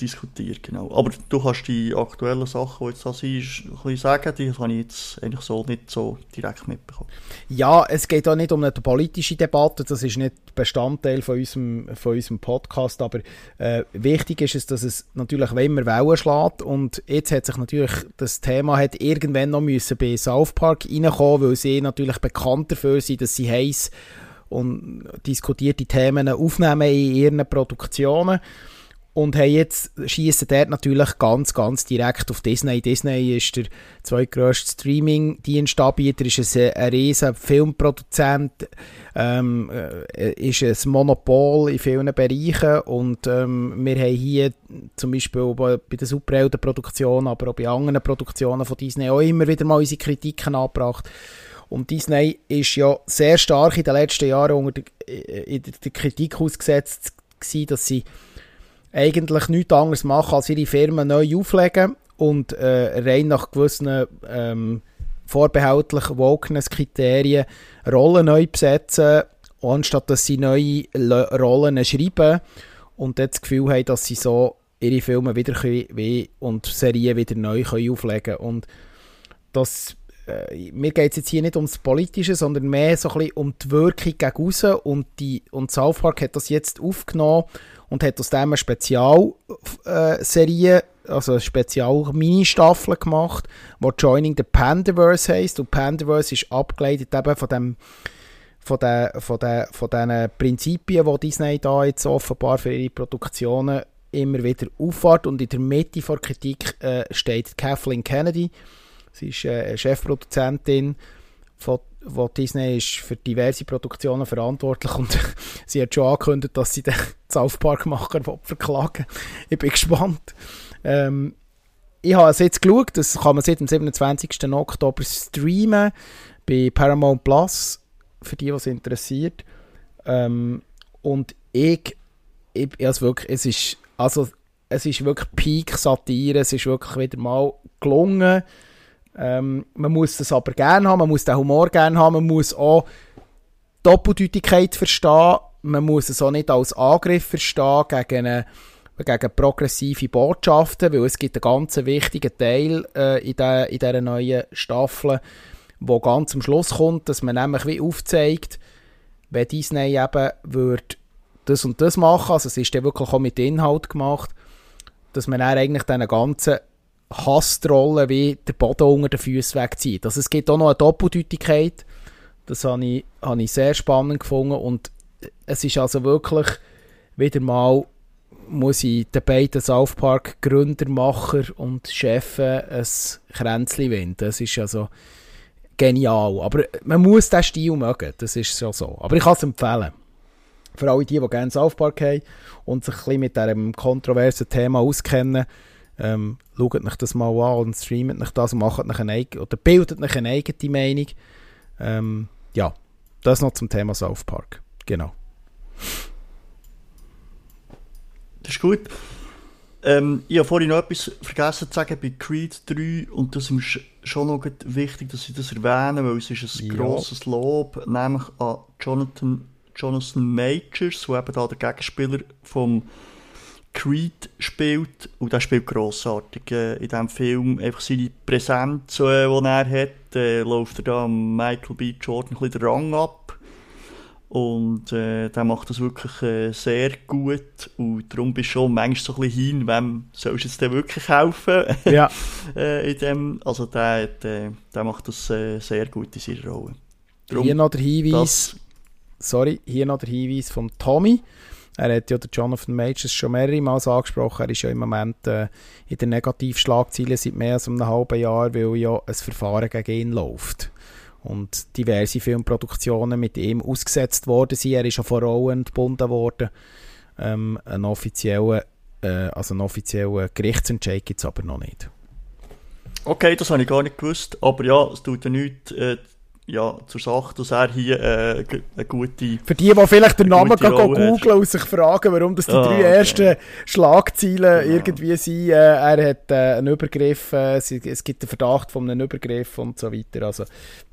diskutiert, genau. Aber du kannst die aktuellen Sachen, die jetzt da sind, sagen, die habe ich jetzt eigentlich so nicht so direkt mitbekommen. Ja, es geht auch nicht um eine politische Debatte, das ist nicht Bestandteil von unserem, von unserem Podcast, aber äh, wichtig ist es, dass es natürlich immer Wellen schlägt und jetzt hat sich natürlich das Thema hat irgendwann noch müssen bei South Park reinkommen, weil sie natürlich bekannt dafür sind, dass sie heiß und diskutierte Themen aufnehmen in ihren Produktionen und haben jetzt schießen dort natürlich ganz, ganz direkt auf Disney. Disney ist der zweitgrößte Streaming-Dienstanbieter, ist ein, ein riesen Filmproduzent, ähm, äh, ist ein Monopol in vielen Bereichen und ähm, wir haben hier zum Beispiel bei der Superhelden-Produktion, aber auch bei anderen Produktionen von Disney auch immer wieder mal unsere Kritiken angebracht. Und Disney ist ja sehr stark in den letzten Jahren unter der, in der Kritik ausgesetzt gewesen, dass sie eigentlich nichts anderes machen, als ihre Firmen neu auflegen und äh, rein nach gewissen ähm, vorbehaltlich Wokeness-Kriterien Rollen neu besetzen, anstatt dass sie neue Rollen schreiben und dann das Gefühl haben, dass sie so ihre Filme wieder können, und Serien wieder neu können auflegen. Und äh, mir geht es jetzt hier nicht ums Politische, sondern mehr so ein bisschen um die Wirkung gegen raus und, die, und South Park hat das jetzt aufgenommen und hat aus dem eine Spezialserie, äh, also eine Spezial-Mini-Staffel gemacht, die Joining the Pandaverse heisst. Und Pandaverse ist abgeleitet eben von dem von den, von den, von den Prinzipien, die Disney da jetzt offenbar für ihre Produktionen immer wieder auffahrt. Und in der Mitte der Kritik äh, steht Kathleen Kennedy. Sie ist äh, Chefproduzentin von wo Disney ist für diverse Produktionen verantwortlich und (laughs) sie hat schon angekündigt, dass sie den (laughs) South Park Macher verklagen Ich bin gespannt. Ähm, ich habe es jetzt geschaut, das kann man seit dem 27. Oktober streamen bei Paramount Plus, für die, was interessiert. Ähm, und ich, ich, also wirklich, es ist, also, es ist wirklich Peak-Satire, es ist wirklich wieder mal gelungen. Ähm, man muss das aber gerne haben, man muss den Humor gerne haben, man muss auch Doppeldeutigkeit verstehen, man muss es auch nicht als Angriff verstehen gegen, eine, gegen progressive Botschaften, weil es gibt einen ganz wichtigen Teil äh, in, der, in dieser neuen Staffel, wo ganz am Schluss kommt, dass man nämlich wie aufzeigt, wenn Disney eben würde das und das machen, also es ist dann wirklich auch mit Inhalt gemacht, dass man dann eigentlich diesen ganzen Hasstrolle wie der Boden unter den Füßen wegzieht. Also es gibt auch noch eine Doppeldeutigkeit. Das habe ich, habe ich sehr spannend gefunden und es ist also wirklich wieder mal muss ich den beiden South Park Gründermacher und Chefs ein Kränzchen winden. Das ist also genial. Aber man muss diesen Stil mögen, das ist schon so. Aber ich kann es empfehlen. Für alle die, die gerne South Park haben und sich ein bisschen mit diesem kontroversen Thema auskennen, ähm, schaut euch das mal an und streamt euch das und macht euch eine eigene, oder bildet euch eine eigene Meinung. Ähm, ja, das noch zum Thema South Park. Genau. Das ist gut. Ähm, ich habe vorhin noch etwas vergessen zu sagen bei Creed 3 und das ist schon noch wichtig, dass ich das erwähne, weil es ist ein ja. grosses Lob, nämlich an Jonathan, Jonathan Majors, der eben da der Gegenspieler vom Creed spielt und der spielt grossartig äh, in diesem Film. Einfach seine Präsenz, äh, die er hat, äh, läuft er da Michael B. Jordan ein bisschen den Rang ab. Und äh, der macht das wirklich äh, sehr gut. Und darum bist du schon manchmal so ein bisschen hin, wem sollst du jetzt denn wirklich helfen? Ja. (laughs) äh, in dem, also der, der, der macht das äh, sehr gut in seiner Rolle. Darum, hier noch der Hinweis, sorry, hier noch der Hinweis von Tommy. Er hat ja der Jonathan Majors schon mehrere Mal angesprochen. Er ist ja im Moment äh, in der Negativschlagzeile seit mehr als einem halben Jahr, weil ja ein Verfahren gegen ihn läuft. Und diverse Filmproduktionen mit ihm ausgesetzt worden sind. Er ist ja vor Rollen entbunden worden. Ähm, einen offiziellen, äh, also einen offiziellen Gerichtsentscheid gibt es aber noch nicht. Okay, das habe ich gar nicht gewusst. Aber ja, es tut ja nichts. Äh, ja, zur Sache, dass er hier äh, eine gute. Für die, die vielleicht den Namen googeln und sich fragen, warum das die ah, drei ersten okay. Schlagzeilen genau. irgendwie sind. Äh, er hat äh, einen Übergriff, äh, es, gibt einen Verdacht von einem Übergriff und so weiter. Also,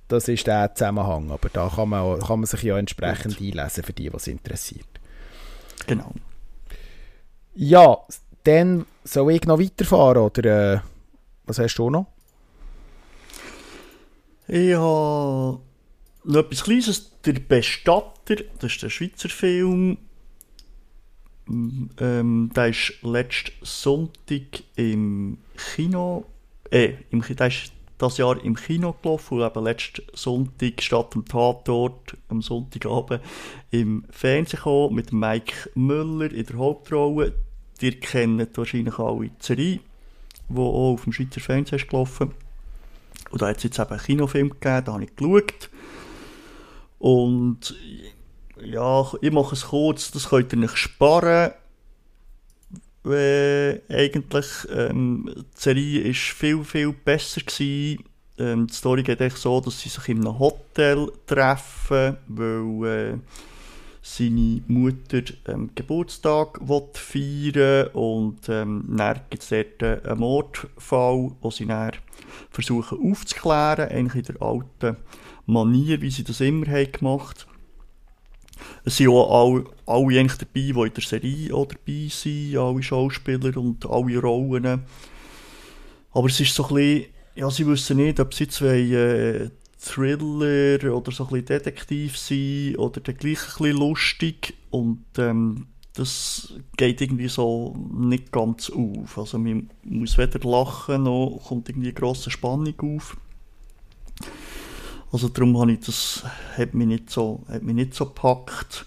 das ist der Zusammenhang. Aber da kann man, kann man sich ja entsprechend Gut. einlesen, für die, was interessiert. Genau. Ja, dann soll ich noch weiterfahren, oder äh, was hast du noch? Ich habe noch etwas Kleines. Der Bestatter, das ist der Schweizer Film. Ähm, der ist letzten Sonntag im Kino. Äh, im, der ist das Jahr im Kino gelaufen und eben letzten Sonntag statt dem Tatort am Sonntagabend im Fernsehen gekommen mit Mike Müller in der Hauptrolle. Ihr kennt wahrscheinlich alle Serie, die auch auf dem Schweizer Fernsehen ist gelaufen ist. Und da hat es jetzt eben einen Kinofilm gegeben, da habe ich geschaut. Und ja, ich mache es kurz, das könnt ihr nicht sparen. Äh, eigentlich, ähm, die Serie war viel, viel besser. Gewesen. Ähm, die Story geht echt so, dass sie sich in einem Hotel treffen, weil äh, seine Mutter ähm, Geburtstag feiern und ähm, dann gibt es dort einen Mordfall, wo sie dann versuchen aufzuklären, eigentlich in der alten Manier, wie sie das immer haben gemacht Es sind auch alle, alle eigentlich dabei, die in der Serie auch dabei sind, alle Schauspieler und alle Rollen. Aber es ist so ein bisschen, ja, sie wissen nicht, ob sie wollen, äh, Thriller oder so ein bisschen Detektiv sein oder dann gleich ein lustig und ähm, das geht irgendwie so nicht ganz auf. Also man muss weder lachen noch kommt irgendwie grosse Spannung auf. Also darum habe ich das, hat mich nicht so, hat mich nicht so gepackt.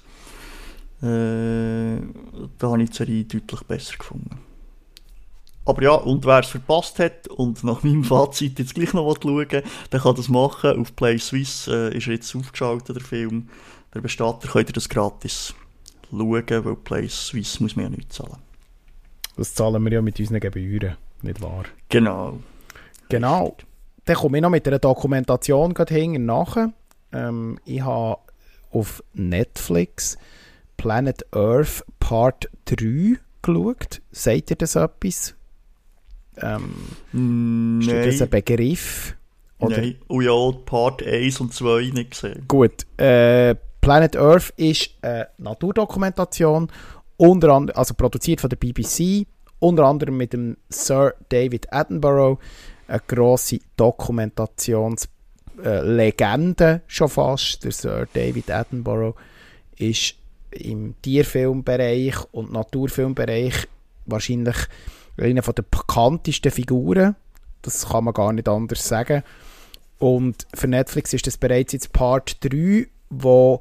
Äh, da habe ich die Serie deutlich besser gefunden. Aber ja, und wer es verpasst hat und nach meinem Fazit jetzt gleich noch schauen der kann das machen. Auf Play Swiss äh, ist jetzt aufgeschaltet, der Film. Der Bestatter könnt ihr das gratis schauen, weil Play Swiss muss man ja nicht zahlen. Das zahlen wir ja mit unseren Gebühren, nicht wahr? Genau. Genau. Dann komme ich noch mit einer Dokumentation hinten nachher. Ähm, ich habe auf Netflix Planet Earth Part 3 geschaut. Seht ihr das etwas? Ähm, dir das ein Begriff? Oder? nein. Und ja, Part 1 und 2 nicht gesehen. Gut. Äh, Planet Earth ist eine Naturdokumentation, unter anderem, also produziert von der BBC, unter anderem mit dem Sir David Attenborough, eine grosse Dokumentationslegende schon fast. Der Sir David Attenborough ist im Tierfilmbereich und Naturfilmbereich wahrscheinlich eine der bekanntesten Figuren. Das kann man gar nicht anders sagen. Und für Netflix ist das bereits jetzt Part 3, wo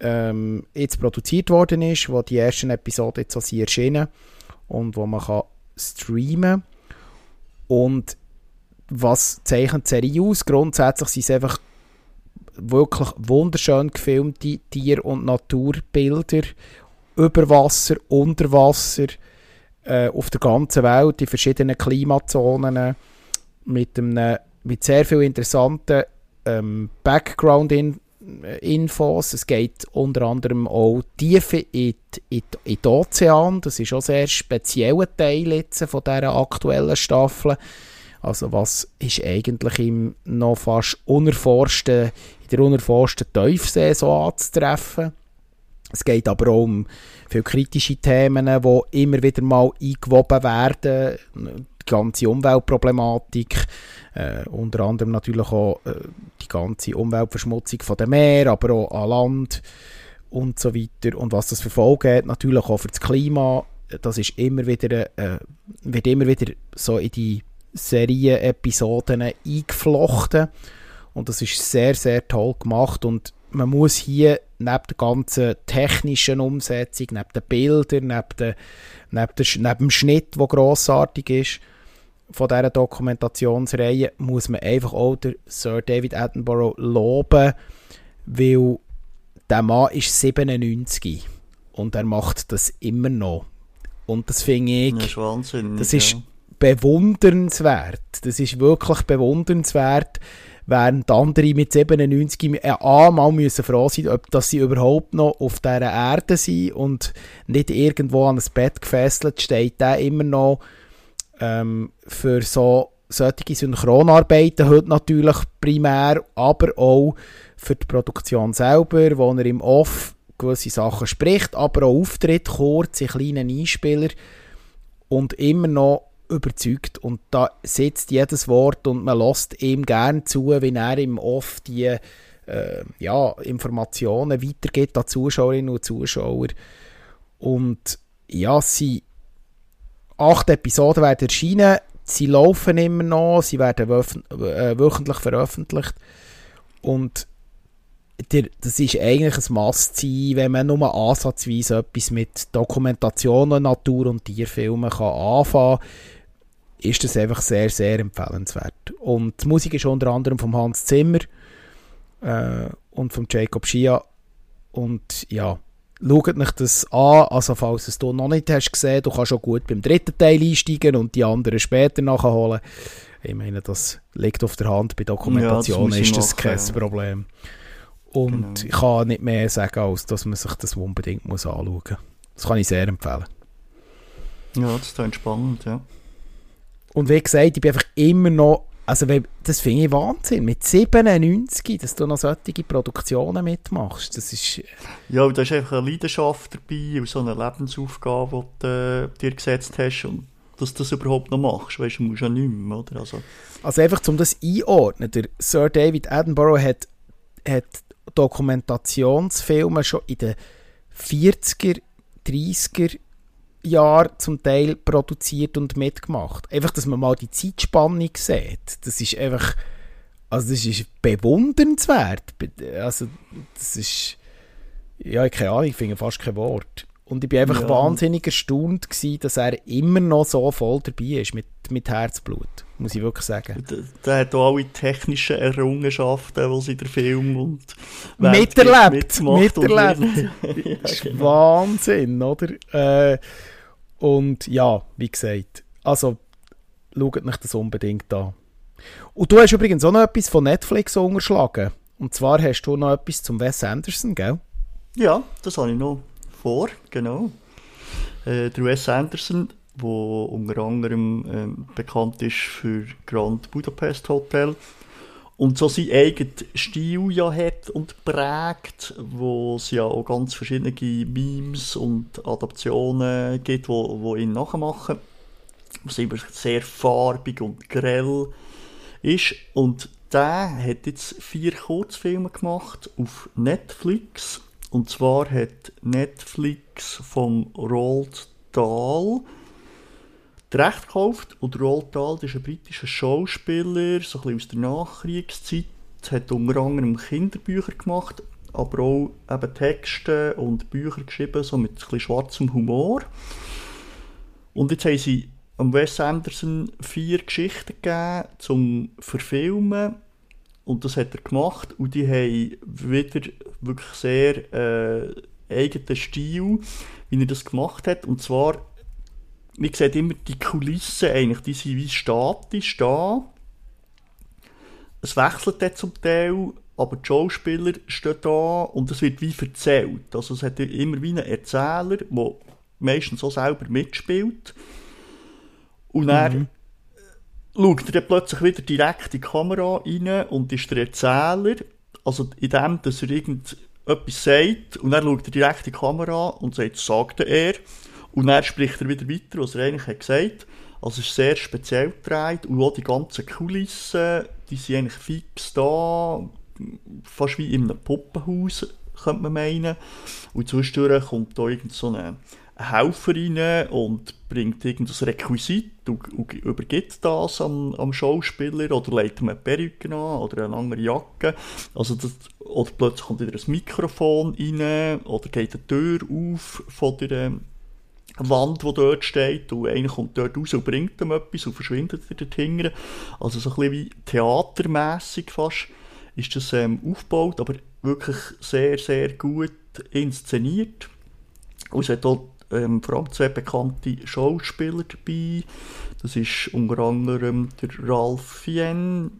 ähm, jetzt produziert worden ist, wo die ersten Episoden jetzt so sind erschienen und wo man kann streamen und was zeichnet die Serie aus? Grundsätzlich sind es einfach wirklich wunderschön gefilmte Tier- und Naturbilder über Wasser, unter Wasser, äh, auf der ganzen Welt, in verschiedenen Klimazonen, mit, einem, mit sehr viel interessanten ähm, Background-Infos. Es geht unter anderem auch tief in, in, in den Ozean. Das ist auch ein sehr spezieller Teil jetzt von dieser aktuellen Staffel. Also was ist eigentlich im noch fast unerforschten, in der unerforschten Tiefsee so anzutreffen. Es geht aber auch um viele kritische Themen, die immer wieder mal eingewoben werden. Die ganze Umweltproblematik, äh, unter anderem natürlich auch äh, die ganze Umweltverschmutzung von dem Meer, aber auch an Land und so weiter. Und was das für Folgen hat, natürlich auch für das Klima, das ist immer wieder, äh, wird immer wieder so in die Serien-Episoden eingeflochten. Und das ist sehr, sehr toll gemacht. Und man muss hier neben der ganzen technischen Umsetzung, neben den Bildern, neben, der, neben, der, neben dem Schnitt, der grossartig ist, von dieser Dokumentationsreihe, muss man einfach auch den Sir David Attenborough loben, weil der Mann ist 97 und er macht das immer noch. Und das finde ich... Das ist Wahnsinn. Das ist bewundernswert. Das ist wirklich bewundernswert, während andere mit 97 äh, A, mal müssen froh sein, ob, dass sie überhaupt noch auf dieser Erde sind und nicht irgendwo an ein Bett gefesselt, steht der immer noch ähm, für so solche Synchronarbeiten heute natürlich primär, aber auch für die Produktion selber, wo er im Off gewisse Sachen spricht, aber auch auftritt, kurz in kleinen Einspieler und immer noch überzeugt und da sitzt jedes Wort und man lässt ihm gern zu, wenn er im Off die äh, ja, Informationen weitergibt an Zuschauerinnen und Zuschauer. Und ja, sie acht Episoden werden erscheinen, sie laufen immer noch, sie werden äh, wöchentlich veröffentlicht. Und das ist eigentlich ein Must-sein, wenn man nur ansatzweise etwas mit Dokumentationen, Natur- und Tierfilmen kann anfangen ist das einfach sehr, sehr empfehlenswert. Und die Musik ist unter anderem von Hans Zimmer äh, und von Jacob Schia. Und ja, schaut euch das an. Also falls es du noch nicht hast gesehen, du kannst schon gut beim dritten Teil einsteigen und die anderen später nachholen. Ich meine, das liegt auf der Hand. Bei Dokumentationen Ja, ist das machen, kein ja. Problem. Und Genau. ich kann nicht mehr sagen, als dass man sich das unbedingt muss anschauen muss. Das kann ich sehr empfehlen. Ja, das klingt spannend, ja. Und wie gesagt, ich bin einfach immer noch, also das finde ich Wahnsinn, mit 97, dass du noch solche Produktionen mitmachst, das ist, Ja, und da ist einfach eine Leidenschaft dabei und so eine Lebensaufgabe, die du äh, dir gesetzt hast und dass du das überhaupt noch machst. Weißt du, musst ja nicht mehr, oder? Also, also einfach um das einordnen, der Sir David Attenborough hat, hat Dokumentationsfilme schon in den 40er, 30er Jahren zum Teil produziert und mitgemacht. Einfach, dass man mal die Zeitspanne sieht. Das ist einfach Also das ist bewundernswert. Also das ist, ja, keine Ahnung, ich finde fast kein Wort. Und ich bin einfach ja. wahnsinnig erstaunt gewesen, dass er immer noch so voll dabei ist mit, mit Herzblut, muss ich wirklich sagen. Der, der hat auch alle technischen Errungenschaften, die sie in der Film und miterlebt, miterlebt. (laughs) ja, genau. Wahnsinn, oder? Äh, und ja, wie gesagt, also schaut euch das unbedingt an. Und du hast übrigens auch noch etwas von Netflix unterschlagen. Und zwar hast du noch etwas zum Wes Anderson, gell? Ja, das habe ich noch vor, genau. Äh, der Wes Anderson, der unter anderem ähm, bekannt ist für Grand Budapest Hotel und so sein eigenen Stil ja hat und prägt, wo es ja auch ganz verschiedene Memes und Adaptionen gibt, wo, wo ihn nachmachen, was immer sehr farbig und grell ist. Und der hat jetzt vier Kurzfilme gemacht auf Netflix. Und zwar hat Netflix vom Roald Dahl Recht gekauft. Und Roald Dahl ist ein britischer Schauspieler, so ein bisschen aus der Nachkriegszeit. Hat unter anderem Kinderbücher gemacht, aber auch eben Texte und Bücher geschrieben, so mit ein schwarzem Humor. Und jetzt haben sie am Wes Anderson vier Geschichten gegeben zum Verfilmen und das hat er gemacht und die haben wieder wirklich sehr äh, eigenen Stil, wie er das gemacht hat. Und zwar, man sieht immer die Kulissen eigentlich, die sind wie statisch da. Es wechselt dann zum Teil, aber die Schauspieler stehen da und es wird wie erzählt. Also es hat immer wie einen Erzähler, der meistens auch selber mitspielt. Und er mhm schaut er dann plötzlich wieder direkt in die Kamera rein und ist der Erzähler, also in dem, dass er irgendetwas sagt und dann schaut er direkt in die Kamera und sagt, sagte er und dann spricht er wieder weiter, was er eigentlich hat gesagt also es ist sehr speziell gedreht und auch die ganzen Kulissen, die sind eigentlich fix da, fast wie in einem Puppenhaus, könnte man meinen. Und zwischendurch kommt da irgend so eine ein Helfer rein und bringt irgendein Requisit und, und übergibt das am, am Schauspieler oder legt ihm eine Perücke an oder eine andere Jacke. Also das, oder plötzlich kommt wieder ein Mikrofon rein oder geht eine Tür auf von der Wand, die dort steht und einer kommt dort raus und bringt ihm etwas und verschwindet dort hinten. Also so ein bisschen wie theatermässig fast ist das ähm, aufgebaut, aber wirklich sehr, sehr gut inszeniert. Und es hat auch ähm, vor allem zwei bekannte Schauspieler dabei. Das ist unter anderem der Ralph Fien,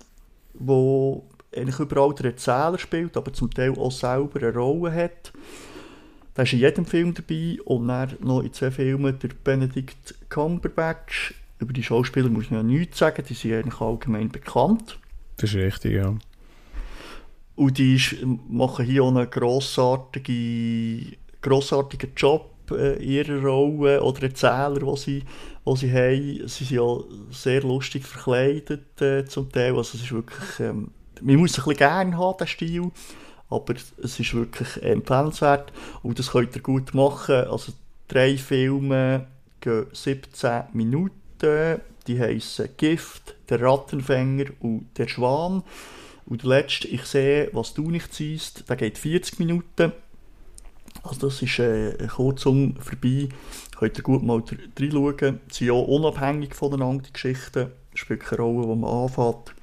der eigentlich überall der Erzähler spielt, aber zum Teil auch selber eine Rolle hat. Der ist in jedem Film dabei und dann noch in zwei Filmen der Benedict Cumberbatch. Über die Schauspieler muss man ja nichts sagen, die sind eigentlich allgemein bekannt. Das ist richtig, ja. Und die machen hier auch einen grossartigen, grossartigen Job äh, ihrer Rolle oder Erzähler, die sie, die sie haben. Sie sind ja sehr lustig verkleidet äh, zum Teil. Also es ist wirklich, ähm, man muss ein bisschen gerne haben, den Stil, aber es ist wirklich empfehlenswert und das könnt ihr gut machen. Also drei Filme gehen 17 Minuten. Die heißen Gift, der Rattenfänger und der Schwan. Und der letzte, ich sehe, was du nicht siehst, der geht 40 Minuten. Also das ist äh, kurzum vorbei. Könnt ihr gut mal reinschauen. Sie sind ja unabhängig voneinander, die Geschichten. Spielt keine Rolle, wo man anfängt.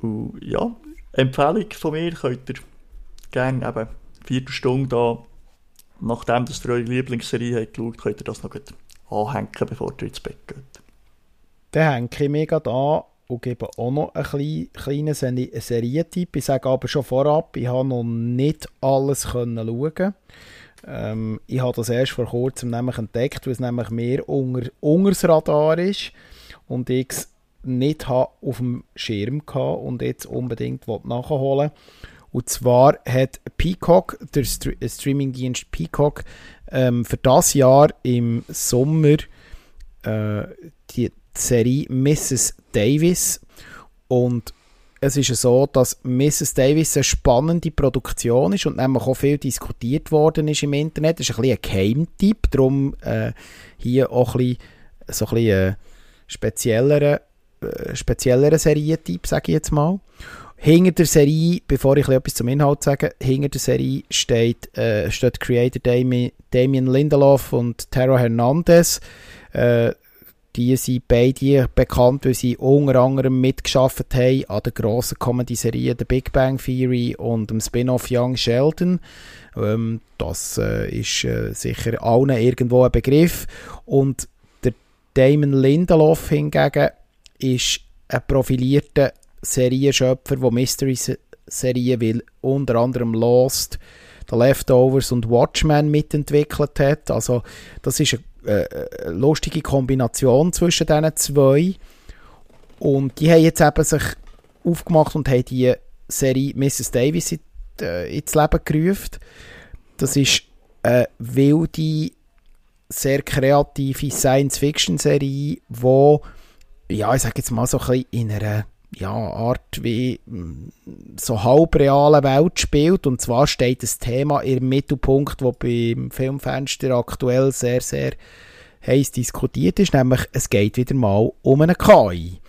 Und ja, Empfehlung von mir könnt ihr gerne eben Viertelstunde da, nachdem ihr eure Lieblingsserie habt geschaut, könnt ihr das noch anhängen, bevor ihr ins Bett geht. Dann hänge ich gerade an und gebe auch noch einen kleinen Serientipp. Ich sage aber schon vorab, ich habe noch nicht alles können schauen. Ähm, ich habe das erst vor kurzem nämlich entdeckt, weil es nämlich mehr unter, unter das Radar ist und ich nicht auf dem Schirm hatte und jetzt unbedingt nachholen Und zwar hat Peacock, der St Streamingdienst Peacock, ähm, für das Jahr im Sommer äh, die Serie Mrs. Davis. Und es ist so, dass Mrs. Davis eine spannende Produktion ist und nämlich auch viel diskutiert worden ist im Internet. Das ist ein bisschen ein Geheimtipp, darum äh, hier auch ein bisschen, so ein bisschen äh, speziellere äh, spezielleren Serientyp, sage ich jetzt mal. Hinter der Serie, bevor ich etwas zum Inhalt sage, hinter der Serie steht, äh, steht Creator Dami Damien Lindelof und Tara Hernandez. Äh, die sind beide bekannt, weil sie unter anderem mitgeschafft haben an der grossen Comedy-Serie The Big Bang Theory und dem Spin-off Young Sheldon. Ähm, das äh, ist äh, sicher allen irgendwo ein Begriff. Und der Damon Lindelof hingegen ist ein profilierter Serienschöpfer, der Mystery-Serien will, unter anderem Lost, The Leftovers und Watchmen mitentwickelt hat. Also das ist eine äh, äh, lustige Kombination zwischen diesen zwei. Und die haben jetzt eben sich aufgemacht und haben die Serie Mrs. Davis in, äh, ins Leben gerufen. Das ist eine wilde, sehr kreative Science-Fiction-Serie, die, ja, ich sage jetzt mal so ein bisschen in einer ja, Art wie mm, so halbreale Welt spielt. Und zwar steht das Thema im Mittelpunkt, wo beim Filmfenster aktuell sehr, sehr heiß diskutiert ist, nämlich es geht wieder mal um eine KI.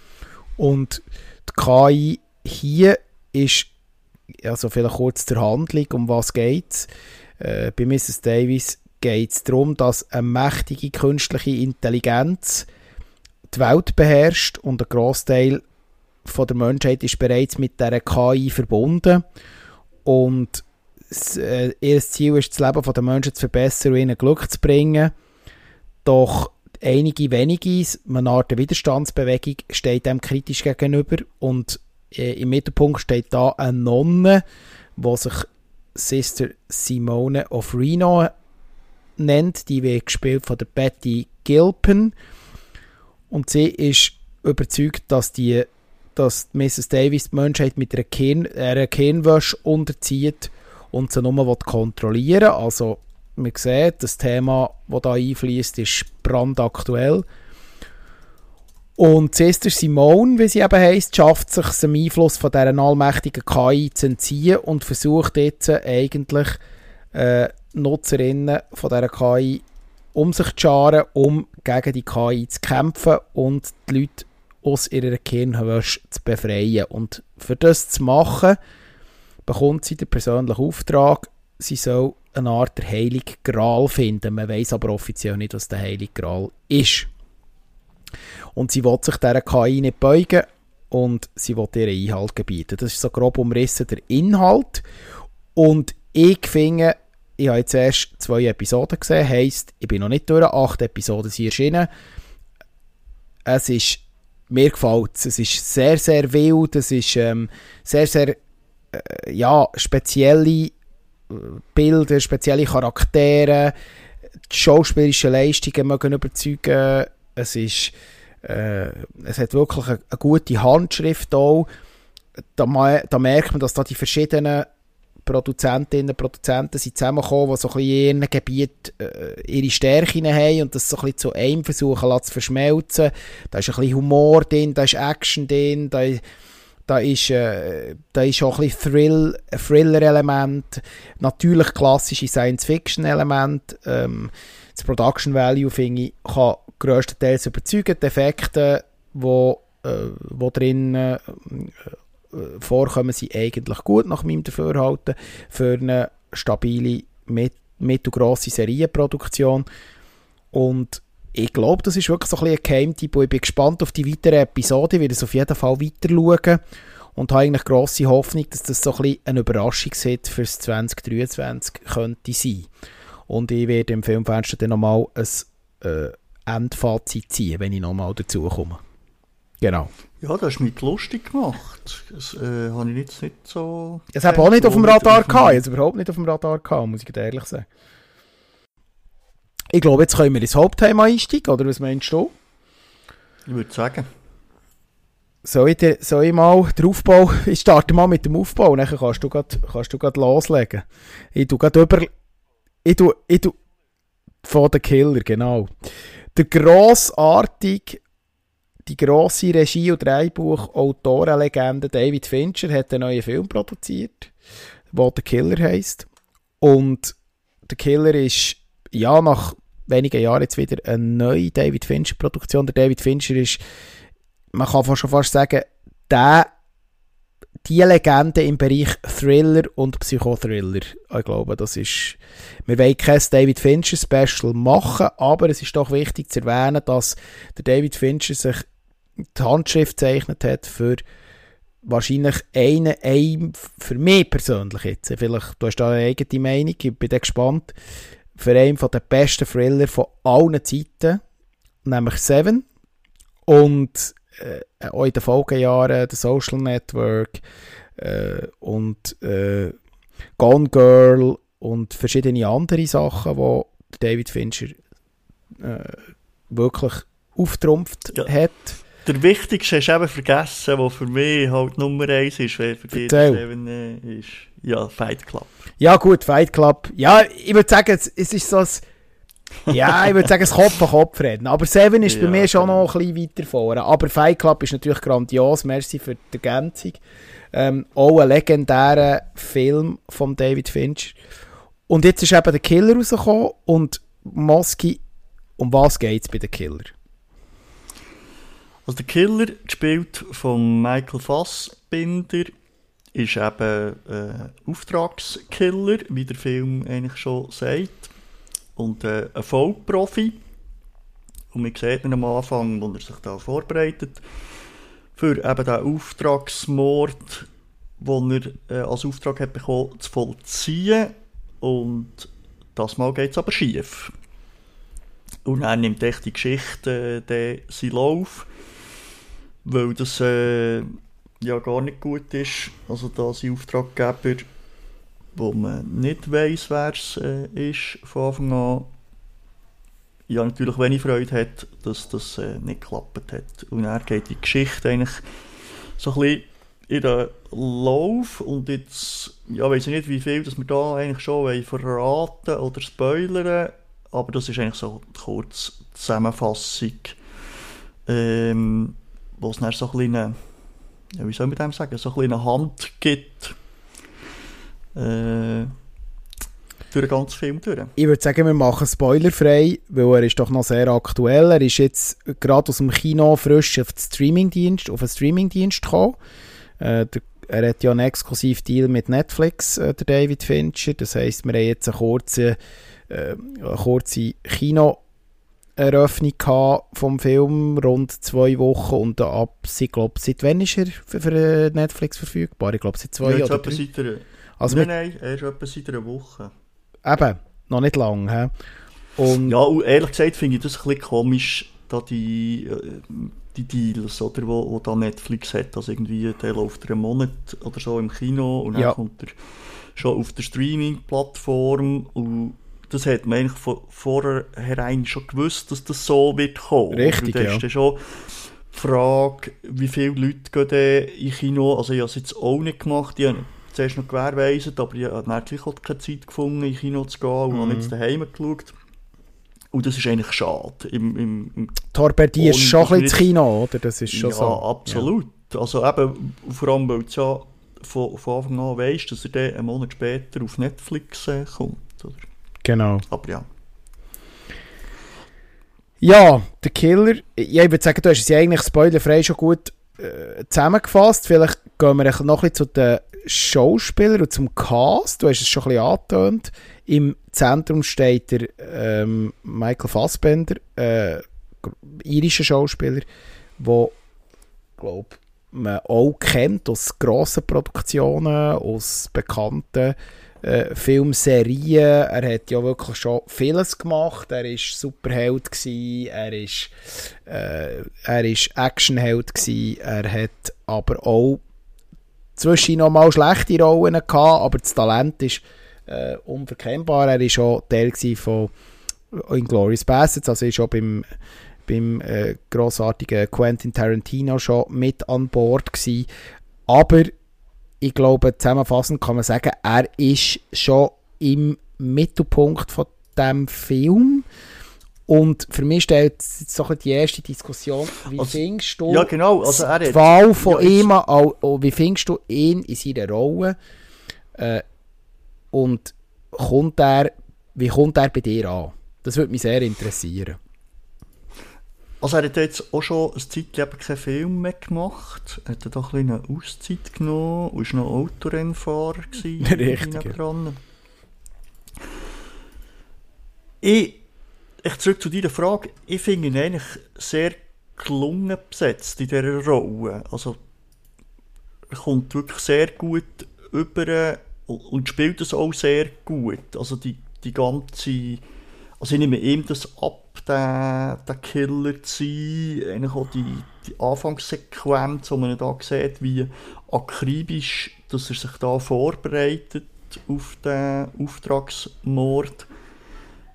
Und die KI hier ist, also vielleicht kurz zur Handlung, um was geht es? Äh, bei Mrs. Davis geht es darum, dass eine mächtige künstliche Intelligenz die Welt beherrscht und ein Großteil von der Menschheit ist bereits mit der KI verbunden und äh, ihr Ziel ist, das Leben der Menschen zu verbessern und ihnen Glück zu bringen. Doch einige wenige, eine Art Widerstandsbewegung, steht dem kritisch gegenüber und äh, im Mittelpunkt steht da eine Nonne, die sich Sister Simone of Reno nennt. Die wird gespielt von der Betty Gilpin und sie ist überzeugt, dass die dass Mrs. Davis die Menschheit mit einer, Kern, einer Kernwäsche unterzieht und sie nur kontrollieren will. Also, man sieht, das Thema, das da einfließt, ist brandaktuell. Und Sister Simone, wie sie eben heisst, schafft sich dem Einfluss von dieser allmächtigen KI zu entziehen und versucht jetzt eigentlich äh, Nutzerinnen von dieser KI um sich zu scharen, um gegen die KI zu kämpfen und die Leute aus ihrer Kirnwäsche zu befreien. Und für das zu machen, bekommt sie den persönlichen Auftrag, sie soll eine Art der Heilige Gral finden. Man weiß aber offiziell nicht, was der Heilige Gral ist. Und sie will sich dieser KI nicht beugen und sie will ihren Einhalt gebieten. Das ist so grob umrissen der Inhalt. Und ich finde, ich habe jetzt erst zwei Episoden gesehen, heisst, ich bin noch nicht durch, acht Episoden sind erschienen. Es ist mir gefällt es. Es ist sehr, sehr wild, es ist ähm, sehr, sehr äh, ja, spezielle äh, Bilder, spezielle Charaktere, die schauspielerischen Leistungen mögen überzeugen. Es ist äh, es hat wirklich eine, eine gute Handschrift auch. Da, da, merkt man, dass da die verschiedenen Produzentinnen und Produzenten sind zusammengekommen, die so ein in ihrem Gebiet äh, ihre Stärken haben und das so ein bisschen zu einem versuchen zu verschmelzen. Da ist ein bisschen Humor drin, da ist Action drin, da, da ist, äh, da ist auch ein bisschen Thrill, Thriller-Element, natürlich klassische Science-Fiction-Element. Ähm, das Production Value, finde ich, kann grösstenteils überzeugen. Die Effekte, die äh, drin äh, vorkommen sie eigentlich gut, nach meinem Dafürhalten, für eine stabile, mit mittelgrosse Serienproduktion. Und ich glaube, das ist wirklich so ein, bisschen ein Geheimtipp und ich bin gespannt auf die weiteren Episoden, ich werde es auf jeden Fall weiter schauen und habe eigentlich grosse Hoffnung, dass das so ein bisschen eine Überraschung für das 2023 könnte sein. Und ich werde im Filmfenster dann nochmal ein äh, Endfazit ziehen, wenn ich nochmal dazu komme. Genau. Ja, das du mich lustig gemacht. Das äh, habe ich jetzt nicht so... Es habe auch nicht auf dem Radar gehabt. Jetzt überhaupt nicht auf dem Radar gehabt, muss ich ehrlich sagen. Ich glaube, jetzt können wir ins Hauptthema einsteigen, oder was meinst du? Ich würde sagen. Soll ich, dir, soll ich mal den Aufbau... Ich starte mal mit dem Aufbau, und dann kannst du grad, kannst du grad loslegen. Ich tu grad über... Ich tu... Ich tu von den Killer, genau. Der grossartige die grosse Regie- und Drehbuch-Autorenlegende David Fincher hat einen neuen Film produziert, der The Killer heisst. Und The Killer ist ja nach wenigen Jahren jetzt wieder eine neue David Fincher-Produktion. Der David Fincher ist man kann schon fast sagen, der, die Legende im Bereich Thriller und Psychothriller. Ich glaube, das ist, wir wollen kein David Fincher Special machen, aber es ist doch wichtig zu erwähnen, dass der David Fincher sich die Handschrift gezeichnet hat für wahrscheinlich einen, einen, für mich persönlich jetzt, vielleicht, du hast da eine eigene Meinung, ich bin gespannt, für einen der besten Thriller von allen Zeiten, nämlich Seven. Und äh, auch in den Folgejahren The Social Network äh, und äh, Gone Girl und verschiedene andere Sachen, die David Fincher äh, wirklich auftrumpft ja. hat. Der wichtigste hast du eben vergessen, der für mich halt Nummer eins ist, wer für dich äh, ist. Ja, Fight Club. Ja gut, Fight Club. Ja, ich würde sagen, es, ist so ein ja, ich würde sagen, es Kopf an Kopf reden. Aber Seven ist ja, bei mir schon genau. noch ein bisschen weiter vorne. Aber Fight Club ist natürlich grandios. Merci für die Ergänzung. Ähm, auch ein legendärer Film von David Finch. Und jetzt ist eben der Killer rausgekommen. Und Moski, um was geht es bei The Killer? Also der Killer, gespielt von Michael Fassbinder, ist eben äh, Auftragskiller, wie der Film eigentlich schon sagt und äh, ein Vollprofi. Und man sieht ihn am Anfang, wo er sich da vorbereitet, für eben den Auftragsmord, den er äh, als Auftrag hat bekommen, zu vollziehen. Und das Mal geht es aber schief. Und er nimmt echt die Geschichte äh, seinen Lauf, weil das äh, ja gar nicht gut ist. Also da sein Auftraggeber wo man nicht weiss, wer es äh, ist von Anfang an, ja natürlich wenig Freude hat, dass das äh, nicht geklappt hat. Und er geht die Geschichte eigentlich so ein bisschen in den Lauf und jetzt, ja weiß ich nicht, wie viel dass wir da eigentlich schon verraten oder spoilern, aber das ist eigentlich so eine kurze Zusammenfassung, ähm, wo es dann so ein bisschen, ja, wie soll man dem sagen, so eine Hand gibt, äh, durch den ganzen Film durch. Ich würde sagen, wir machen spoilerfrei, weil er ist doch noch sehr aktuell. Er ist jetzt gerade aus dem Kino frisch auf den Streamingdienst, auf einen Streamingdienst gekommen. Äh, der, er hat ja einen exklusiven Deal mit Netflix, äh, der David Fincher. Das heisst, wir haben jetzt eine kurze, äh, eine kurze Kino Eröffnung vom Film, rund zwei Wochen und ab, ich glaube, seit wann ist er für, für Netflix verfügbar? Ich glaube, seit zwei ja, oder drei. Seit also nein, nein, er ist etwa seit einer Woche. Eben, noch nicht lang. He? Und ja, und ehrlich gesagt finde ich das ein bisschen komisch, da die, äh, die Deals, oder, wo, wo da Netflix hat, also irgendwie, der läuft einen Monat oder so im Kino und dann kommt er schon auf der Streaming-Plattform und das hat man eigentlich von vornherein schon gewusst, dass das so wird kommen. Richtig, und ja. ist schon die Frage, wie viele Leute gehen in Kino, also ich habe es jetzt auch nicht gemacht, die zuerst noch gewährleistet, aber ich habe dann gleich keine Zeit gefunden, in Kino zu gehen und mhm. habe jetzt daheim geschaut. Und das ist eigentlich schade. Im, im, im Torpedierst schon ein bisschen das Kino, oder? Das ist schon ja, so. Absolut. Ja, absolut. Also eben, vor allem, weil du ja von, von Anfang an weißt, dass er dann einen Monat später auf Netflix äh, kommt. Genau. Aber ja. Ja, der Killer, ja, ich würde sagen, du hast es ja eigentlich spoilerfrei schon gut äh, zusammengefasst. Vielleicht gehen wir noch ein bisschen zu den Schauspielern und zum Cast. Du hast es schon ein bisschen angetönt. Im Zentrum steht der ähm, Michael Fassbender, äh, irischer Schauspieler, der, glaube man auch kennt aus grossen Produktionen, aus bekannten äh, Filmserien. Er hat ja wirklich schon vieles gemacht. Er war Superheld er ist, äh, Actionheld er hat aber auch zwischen noch mal schlechte Rollen gehabt, aber das Talent ist äh, unverkennbar. Er war schon Teil von Inglourious Basterds, also ist auch beim beim äh, grossartigen Quentin Tarantino schon mit an Bord gewesen. Aber ich glaube, zusammenfassend kann man sagen, er ist schon im Mittelpunkt von dem Film. Und für mich stellt so die erste Diskussion, wie also, findest du ja, genau, also er die Wahl von ja, ihm, auch, wie findest du ihn in seiner Rolle? Äh, und kommt er, wie kommt er bei dir an? Das würde mich sehr interessieren. Also er hat jetzt auch schon eine Zeit lang keinen Film mehr gemacht. Er hat doch ein eine Auszeit genommen und war noch Autorennfahrer. (laughs) Richtig. Dran. Ich, ich zurück zu deiner Frage. Ich finde ihn eigentlich sehr gelungen besetzt in dieser Rolle. Also er kommt wirklich sehr gut über und spielt es auch sehr gut. Also die, die ganze... Also ich nehme ihm das ab, der, der Killer zu sein. Eigentlich auch die, die Anfangssequenz, wo man da sieht, wie akribisch dass er sich da vorbereitet auf den Auftragsmord.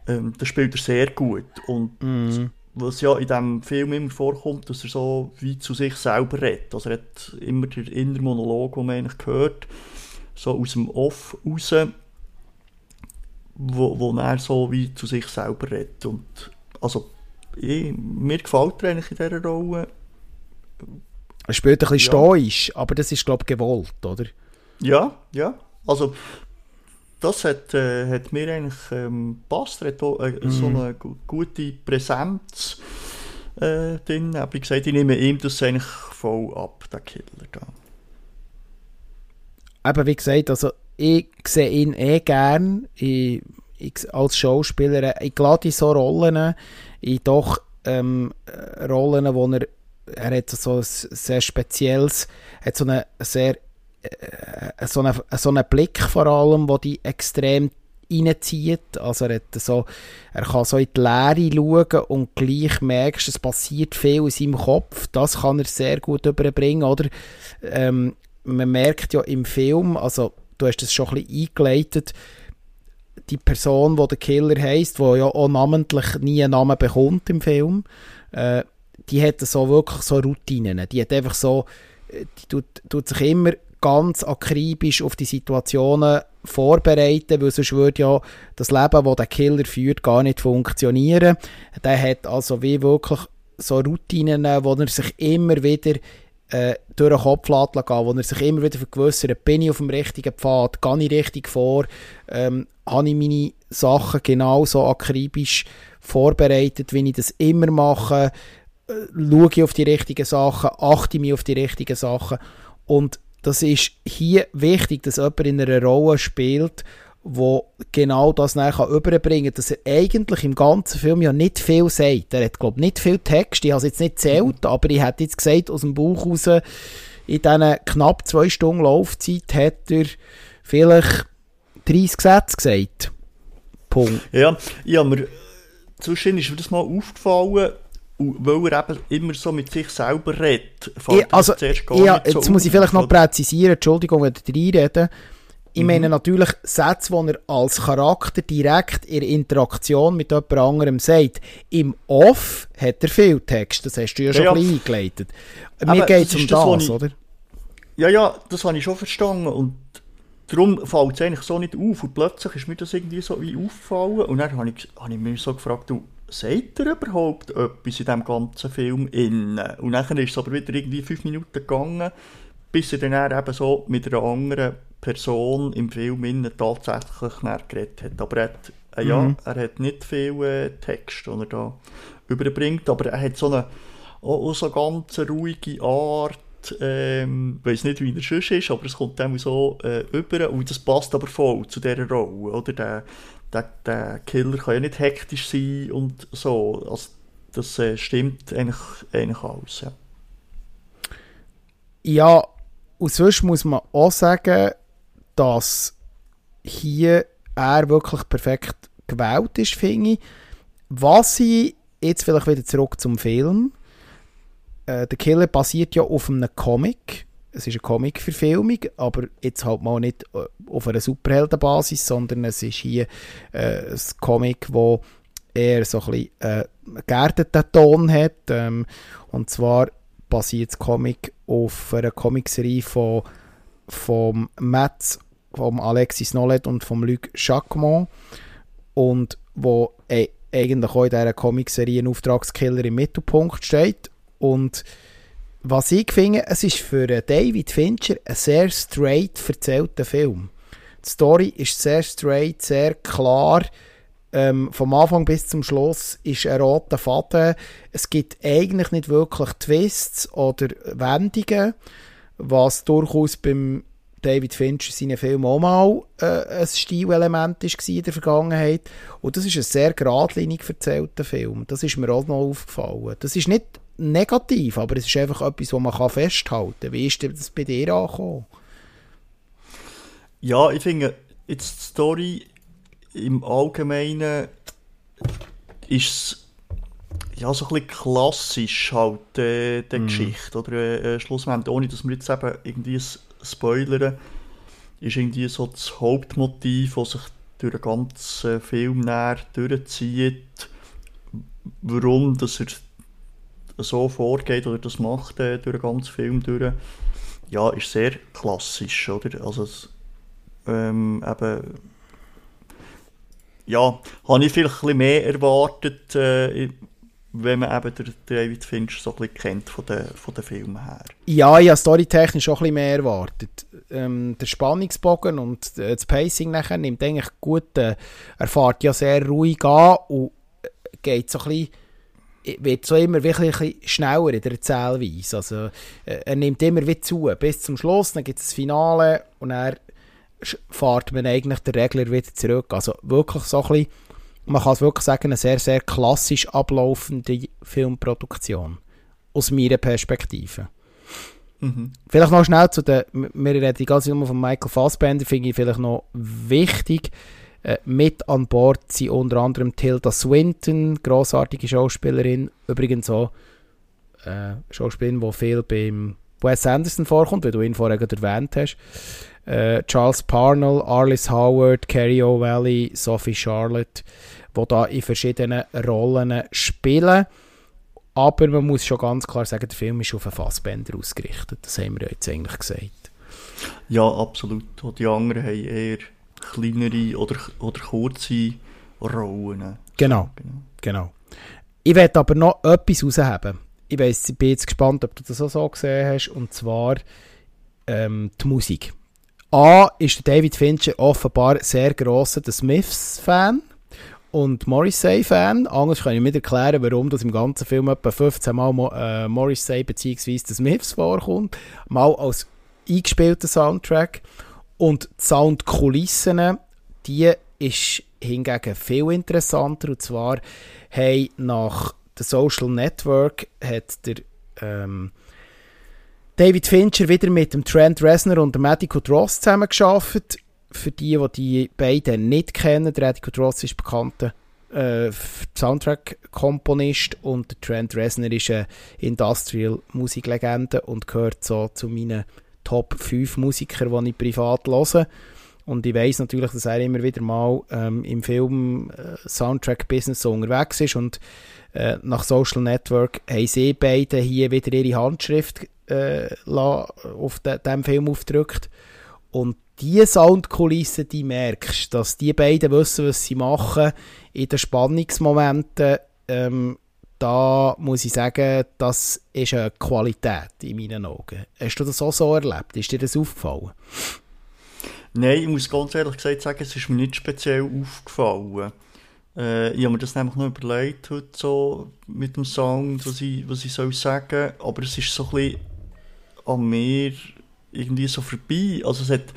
Ähm, das spielt er sehr gut. Und mm. was ja in diesem Film immer vorkommt, dass er so wie zu sich selber redet. Also er hat immer den inneren Monolog, den man eigentlich hört, so aus dem Off raus, wo, wo er so wie zu sich selber redet. Und also, ich, mir gefällt er eigentlich in dieser Rolle. Er spielt ein bisschen ja. stoisch, aber das ist, glaube ich, gewollt, oder? Ja, ja. Also, das hat, äh, hat mir eigentlich ähm, passt. Er hat auch, äh, mm. so eine gute Präsenz äh, drin. Aber wie gesagt, ich nehme ihm das eigentlich voll ab, der Killer da. Eben, wie gesagt, also ich sehe ihn eh gern. Ich ich, als Schauspieler, ich in so Rollen, in doch ähm, Rollen, wo er, er hat so ein sehr spezielles, hat so eine sehr, äh, so, eine, so einen Blick vor allem, wo die extrem reinzieht. Also er, hat so, er kann so in die Leere schauen und gleich merkst, es passiert viel in seinem Kopf. Das kann er sehr gut überbringen, oder? Ähm, man merkt ja im Film, also du hast es schon ein bisschen eingeleitet, die Person, die der Killer heisst, wo ja auch namentlich nie einen Namen bekommt im Film, äh, die hat so wirklich so Routinen. Die hat einfach so, äh, die tut, tut sich immer ganz akribisch auf die Situationen vorbereiten, weil sonst würde ja das Leben, das der Killer führt, gar nicht funktionieren. Der hat also wie wirklich so Routinen, wo er sich immer wieder äh, durch den Kopf gehen, wo er sich immer wieder vergewissert, bin ich auf dem richtigen Pfad, gehe ich richtig vor, ähm, habe ich meine Sachen genauso akribisch vorbereitet, wie ich das immer mache, äh, schaue ich auf die richtigen Sachen, achte mich auf die richtigen Sachen. Und das ist hier wichtig, dass jemand in einer Rolle spielt, wo genau das nachher überbringen kann, dass er eigentlich im ganzen Film ja nicht viel sagt. Er hat, glaube ich, nicht viel Text. Ich habe es jetzt nicht zählt, mhm. aber ich hätte jetzt gesagt, aus dem Buch raus, in diesen knapp zwei Stunden Laufzeit hat er vielleicht 30 Sätze gesagt. Punkt. Ja, ja mir, zwischen ist mir das mal aufgefallen, weil er eben immer so mit sich selber redet. Ich, also, ja, jetzt so muss ich vielleicht noch präzisieren, Entschuldigung, wenn ich reinrede. Ich mhm. meine natürlich Sätze, die er als Charakter direkt in Interaktion mit jemand anderem sagt. Im Off hat er viel Text, das hast du ja schon ja, ein bisschen eingeleitet. Mir geht es um das, das ich, oder? Ja, ja, das habe ich schon verstanden und darum fällt es eigentlich so nicht auf und plötzlich ist mir das irgendwie so wie auffallen und dann habe ich, habe ich mich so gefragt, du, sagt er überhaupt etwas in diesem ganzen Film innen? Und dann ist es aber wieder irgendwie fünf Minuten gegangen, bis er dann eben so mit einer anderen Person im Film innen tatsächlich geredet hat. Aber er hat, äh, ja, mhm. er hat nicht viel äh, Text, den er da überbringt, aber er hat so eine auch, so ganz ruhige Art, ähm, ich weiß nicht, wie er sonst ist, aber es kommt dem so äh, über und das passt aber voll zu dieser Rolle, oder? Der, der, der Killer kann ja nicht hektisch sein und so, also das äh, stimmt eigentlich, eigentlich alles, ja. Ja, und sonst muss man auch sagen, dass hier er wirklich perfekt gewählt ist, finde ich. Was ich jetzt vielleicht wieder zurück zum Film. Äh, der Killer basiert ja auf einem Comic. Es ist eine Comic-Verfilmung, aber jetzt halt mal nicht äh, auf einer Superheldenbasis, sondern es ist hier äh, ein Comic, wo eher so ein bisschen äh, geerdeten Ton hat. Ähm, und zwar basiert das Comic auf einer Comicserie von vom Metz vom Alexis Nollet und vom Luc Jacquemont und wo äh, eigentlich auch in dieser Comicserie ein Auftragskiller im Mittelpunkt steht und was ich finde, es ist für David Fincher ein sehr straight erzählter Film. Die Story ist sehr straight, sehr klar. ähm, vom Anfang bis zum Schluss ist ein roter Faden. Es gibt eigentlich nicht wirklich Twists oder Wendungen, was durchaus beim David Fincher seinen Film auch mal äh, ein Stilelement war in der Vergangenheit. Und das ist ein sehr geradlinig erzählter Film. Das ist mir auch noch aufgefallen. Das ist nicht negativ, aber es ist einfach etwas, was man festhalten kann. Wie ist das bei dir angekommen? Ja, ich finde, jetzt die Story im Allgemeinen ist ja so ein bisschen klassisch halt äh, der mm. Geschichte oder äh, schlussendlich, ohne dass wir jetzt eben irgendwie spoilern, ist irgendwie so das Hauptmotiv, das sich durch den ganzen Film näher durchzieht, warum dass er so vorgeht oder das macht äh, durch den ganzen Film durch, ja, ist sehr klassisch, oder? Also ähm, eben, ja, habe ich vielleicht ein bisschen mehr erwartet, äh, wenn man eben den David Fincher so ein bisschen kennt von den, von den Filmen her. Ja, habe storytechnisch auch ein bisschen mehr erwartet. Ähm, der Spannungsbogen und äh, das Pacing nachher nimmt eigentlich gut, äh, er fährt ja sehr ruhig an und äh, geht so ein bisschen wird so immer wirklich ein schneller in der Erzählweise. Also, äh, er nimmt immer wieder zu, bis zum Schluss, dann gibt es das Finale und dann fährt man eigentlich der Regler wieder zurück. Also wirklich so ein bisschen, man kann es wirklich sagen, eine sehr, sehr klassisch ablaufende Filmproduktion. Aus meiner Perspektive. Mhm. Vielleicht noch schnell zu den, wir reden die ganze Nummer von Michael Fassbender, finde ich vielleicht noch wichtig. Äh, mit an Bord sind unter anderem Tilda Swinton, großartige Schauspielerin, übrigens auch äh, Schauspielerin, die viel beim Wes Anderson vorkommt, wie du ihn vorher erwähnt hast. Äh, Charles Parnell, Arliss Howard, Carrie O'Valley, Sophie Charlotte, die da in verschiedenen Rollen spielen. Aber man muss schon ganz klar sagen, der Film ist auf einen Fassbänder ausgerichtet. Das haben wir jetzt eigentlich gesagt. Ja, absolut. Und die anderen haben eher kleinere oder, oder kurze Rollen. Genau, genau. genau. Ich werde aber noch etwas rausheben. Ich, weiss, ich bin jetzt gespannt, ob du das auch so gesehen hast. Und zwar ähm, die Musik. A ist David Fincher offenbar sehr grosser The Smiths-Fan und Morrissey-Fan. Anders kann ich mir erklären, warum das im ganzen Film etwa 15 Mal äh, Morrissey bzw. The Smiths vorkommt. Mal als eingespielter Soundtrack. Und die Soundkulissen, die ist hingegen viel interessanter. Und zwar haben nach The Social Network hat der ähm, David Fincher wieder mit dem Trent Reznor und dem Medico Dross zusammengearbeitet. Für die, die die beiden nicht kennen, der Medico Dross ist bekannter äh, Soundtrack-Komponist und der Trent Reznor ist eine Industrial-Musiklegende und gehört so zu meinen Top 5 Musikern, die ich privat höre. Und ich weiß natürlich, dass er immer wieder mal ähm, im Film-Soundtrack-Business äh, so unterwegs ist. Und äh, nach Social Network haben sie beide hier wieder ihre Handschrift äh, auf de, dem Film aufdrückt. Und die Soundkulisse, die merkst, dass die beiden wissen, was sie machen, in den Spannungsmomenten, ähm, da muss ich sagen, das ist eine Qualität in meinen Augen. Hast du das auch so erlebt? Ist dir das aufgefallen? Nein, ich muss ganz ehrlich gesagt sagen, es ist mir nicht speziell aufgefallen. Äh, ich habe mir das nämlich noch überlegt, heute so mit dem Song, was ich, was ich soll sagen aber es ist so ein bisschen an mir irgendwie so vorbei. Also es hat,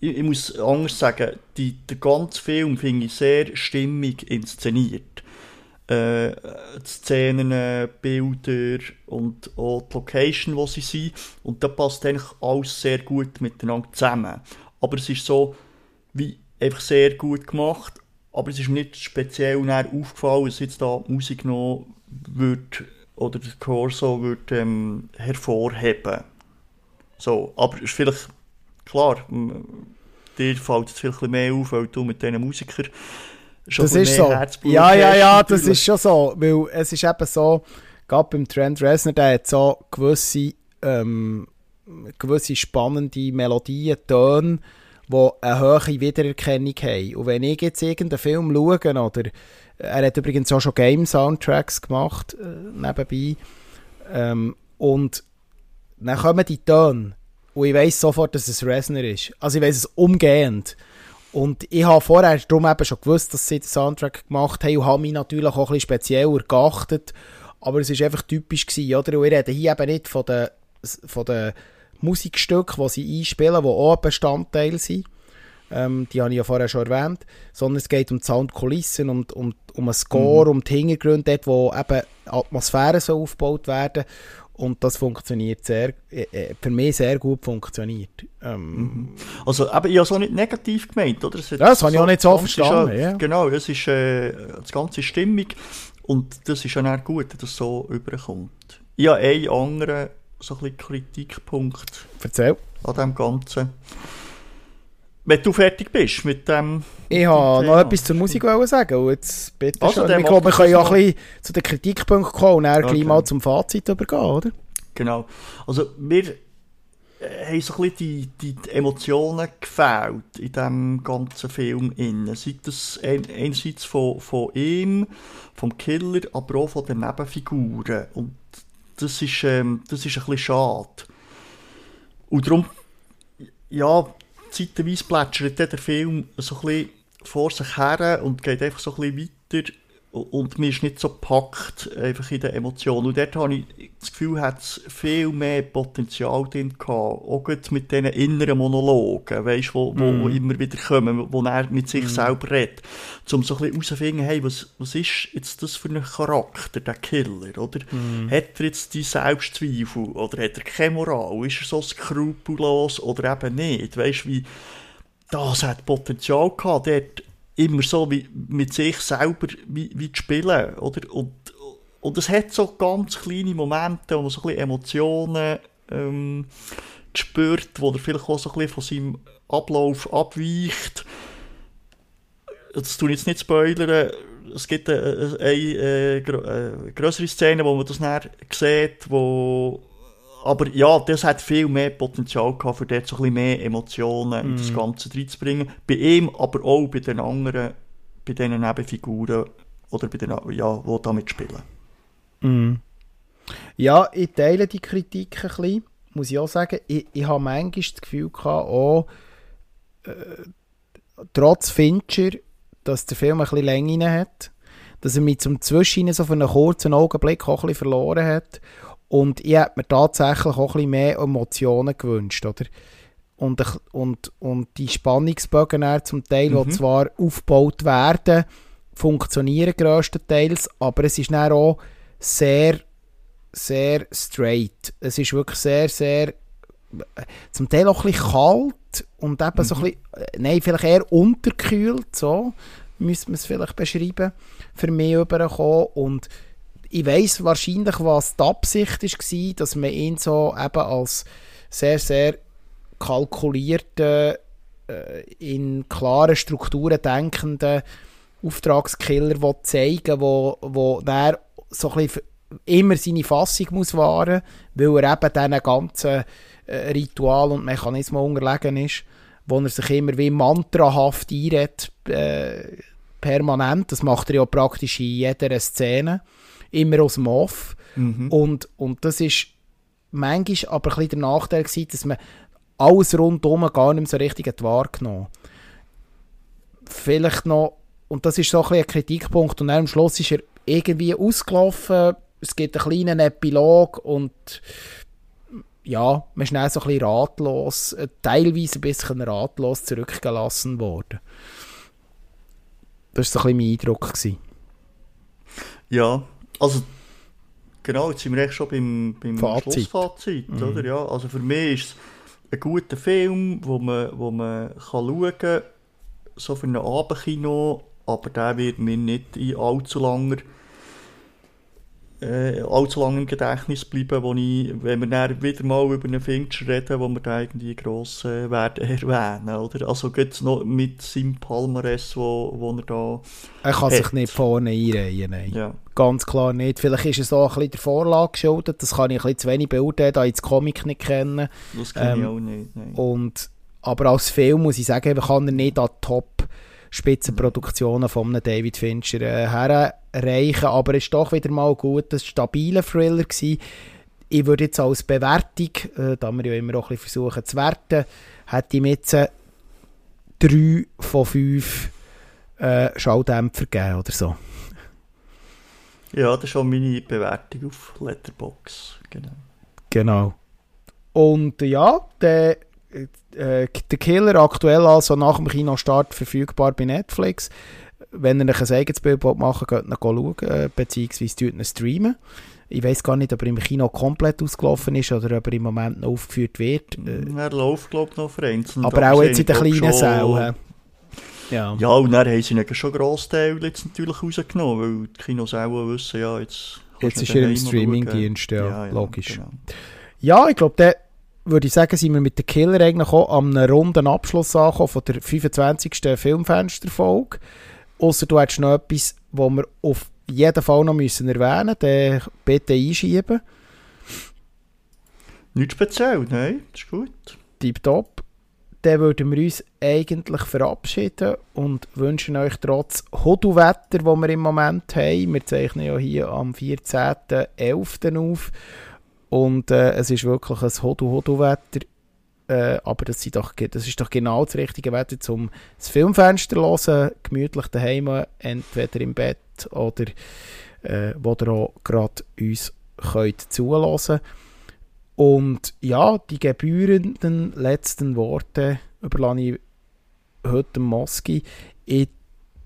ich, ich muss anders sagen, die, der ganze Film finde ich sehr stimmig inszeniert. Äh, die Szenen, Bilder und auch die Location, wo sie sind. Und da passt eigentlich alles sehr gut miteinander zusammen. Aber es ist so, wie einfach sehr gut gemacht. Aber es ist mir nicht speziell aufgefallen, dass jetzt da Musik noch wird oder der Corso würde ähm, hervorheben. So, aber ist vielleicht klar, dir fällt es vielleicht mehr auf, weil du mit diesen Musikern schon das ist so. Ja, ja, ja, das ist schon so, weil es ist eben so, gerade beim Trent Reznor, der hat so gewisse, ähm, gewisse spannende Melodien, Töne, die eine hohe Wiedererkennung haben. Und wenn ich jetzt irgendeinen Film schaue, oder er hat übrigens auch schon Game-Soundtracks gemacht, äh, nebenbei, ähm, und dann kommen die Töne und ich weiß sofort, dass es Reznor ist. Also ich weiß es umgehend. Und ich habe vorher darum eben schon gewusst, dass sie den Soundtrack gemacht haben und habe mich natürlich auch ein bisschen spezieller geachtet. Aber es war einfach typisch gewesen, oder? Und ich rede hier eben nicht von den, von den Musikstücken, die sie einspielen, die auch ein Bestandteil sind. Ähm, die habe ich ja vorher schon erwähnt. Sondern es geht um die Soundkulissen, um, um, um einen Score, mhm. um die Hintergründe, dort, wo eben Atmosphäre so aufgebaut werden. Und das funktioniert sehr, äh, äh, für mich sehr gut funktioniert. Ähm, mhm. also, aber ich habe es auch nicht negativ gemeint, oder? Das, das habe ich auch nicht so verstanden. Ja, Genau, es ist äh, das ganze Stimmung und das ist ja auch gut, dass es so überkommt. Ich habe einen anderen so ein Kritikpunkt Erzähl. an dem Ganzen. Wenn du fertig bist mit dem. Ich habe noch etwas zur Musik sagen. Und jetzt bitte also. Ich glaube, wir können ja ein bisschen zu den Kritikpunkten kommen und dann okay. gleich mal zum Fazit übergehen, oder? Genau. Also, wir äh, haben so ein bisschen die, die Emotionen gefällt in diesem ganzen Film. Innen. Sei das einerseits von, von ihm, vom Killer, aber auch von den Nebenfiguren. Und das ist, ähm, das ist ein bisschen schade. Und darum, ja, zeitweise plätschert der Film so ein bisschen vor sich her und geht einfach so ein bisschen weiter und mir ist nicht so gepackt einfach in den Emotionen. Und dort habe ich das Gefühl, hat es viel mehr Potenzial drin gehabt. Auch mit diesen inneren Monologen, weißt, wo, wo, mm. wo immer wieder kommen, wo er mit sich mm. selber redet. Um so ein bisschen herauszufinden, hey, was, was ist jetzt das für ein Charakter, der Killer, oder? Mm. Hat er jetzt die Selbstzweifel oder hat er keine Moral? Ist er so skrupellos oder eben nicht? Weißt, wie, das hat Potenzial gehabt, dort immer so wie mit sich selber wie, wie zu spielen, oder? Und, und es hat so ganz kleine Momente, wo man so ein bisschen Emotionen ähm, spürt, wo er vielleicht auch so ein bisschen von seinem Ablauf abweicht. Das tue ich jetzt nicht spoilern. Es gibt eine, eine, eine, eine größere Szene, wo man das näher sieht, wo aber ja, das hat viel mehr Potenzial gehabt, für dort so ein bisschen mehr Emotionen mm. in das mhm. Ganze reinzubringen. Bei ihm, aber auch bei den anderen, bei diesen Nebenfiguren oder bei den, ja, die damit spielen. Mm. Ja, ich teile die Kritik ein bisschen, muss ich auch sagen. Ich, ich habe manchmal das Gefühl gehabt, auch, äh, trotz Fincher, dass der Film ein bisschen Länge hat, dass er mich zum Zwischen so für einen kurzen Augenblick auch ein bisschen verloren hat und ich hätte mir tatsächlich auch ein bisschen mehr Emotionen gewünscht, oder? Und, und, und die Spannungsbögen zum Teil, mhm. die zwar aufgebaut werden, funktionieren größtenteils, aber es ist dann auch sehr, sehr straight. Es ist wirklich sehr, sehr, zum Teil auch ein bisschen kalt und eben mhm. so ein bisschen, nein, vielleicht eher unterkühlt, so müsste man es vielleicht beschreiben, für mich überkommen und ich weiß wahrscheinlich, was die Absicht war, dass man ihn so eben als sehr, sehr kalkulierten, äh, in klaren Strukturen denkenden Auftragskiller will zeigen wo, wo der so ein immer seine Fassung muss wahren, weil er eben diesen ganzen äh, Ritual und Mechanismen unterlegen ist, wo er sich immer wie mantrahaft einredet, äh, permanent. Das macht er ja praktisch in jeder Szene immer aus dem Off. Mhm. Und, und das ist manchmal aber ein bisschen der Nachteil gewesen, dass man alles rundherum gar nicht mehr so richtig hat wahrgenommen Vielleicht noch, und das ist so ein, ein Kritikpunkt, und dann am Schluss ist er irgendwie ausgelaufen, es gibt einen kleinen Epilog und ja, man ist dann so ein bisschen ratlos, äh, teilweise ein bisschen ratlos zurückgelassen worden. Das war so ein bisschen mein Eindruck. Gewesen. Ja, also, genau, jetzt sind wir echt schon beim, beim Fazit. Schlussfazit, mhm. oder? Ja, also für mich ist es ein guter Film, wo man, wo man kann schauen kann, so für ein Abendkino, aber der wird mir nicht in allzu langer äh, allzu lange im Gedächtnis bleiben, wo ich, wenn wir dann wieder mal über einen Fincher reden, wo wir da irgendwie gross äh, werden (laughs) erwähnen, oder? Also geht's noch mit seinem Palmares, wo, wo er da Er kann hat. sich nicht vorne einreihen, nein. Ja. Ganz klar nicht. Vielleicht ist es auch ein bisschen der Vorlage geschuldet, das kann ich ein bisschen zu wenig beurteilen, da ich das Comic nicht kenne. Das kenne ähm, ich auch nicht, nein. Und, aber als Film muss ich sagen, kann er nicht an Top Spitzenproduktionen von einem David Fincher äh, herreichen. Aber es ist doch wieder mal gut, ein stabiler Thriller gewesen. Ich würde jetzt als Bewertung, äh, da wir ja immer auch ein bisschen versuchen zu werten, hätte ich jetzt äh, 3 von 5 äh, Schalldämpfer geben oder so. Ja, das ist schon meine Bewertung auf Letterbox. Genau. Genau. Und ja, der, äh, der Killer aktuell also nach dem Kinostart verfügbar bei Netflix. Wenn ihr euch ein eigenes Bild machen wollt, geht schauen, äh, beziehungsweise streamen. Ich weiß gar nicht, ob er im Kino komplett ausgelaufen ist oder ob er im Moment noch aufgeführt wird. Äh, er läuft, glaube ich, noch vereinzelt. Aber auch jetzt in den kleinen Sälen. Ja. ja, und dann haben sie ihn schon Großteil jetzt natürlich rausgenommen, weil die Kinos auch wissen, ja, jetzt... Jetzt ist er im Streamingdienst, ja, ja, ja, logisch. Genau. Ja, ich glaube, dann würde ich sagen, sind wir mit den Killer eigentlich auch am runden Abschluss angekommen von der 25. Filmfensterfolge. Außer du hättest noch etwas, was wir auf jeden Fall noch müssen erwähnen müssen, dann bitte einschieben. Nicht speziell, nein, das ist gut. Tipptopp dann würden wir uns eigentlich verabschieden und wünschen euch trotz Hodu-Wetter, das wir im Moment haben, wir zeichnen ja hier am 14.11. auf und äh, es ist wirklich ein Hodu-Hodu-Wetter, äh, aber das, doch, das, ist doch genau das richtige Wetter, um das Filmfenster zu hören, gemütlich daheim, entweder im Bett oder äh, wo ihr auch gerade uns könnt könnt. Und ja, die gebührenden letzten Worte überlasse ich heute Moski. Ich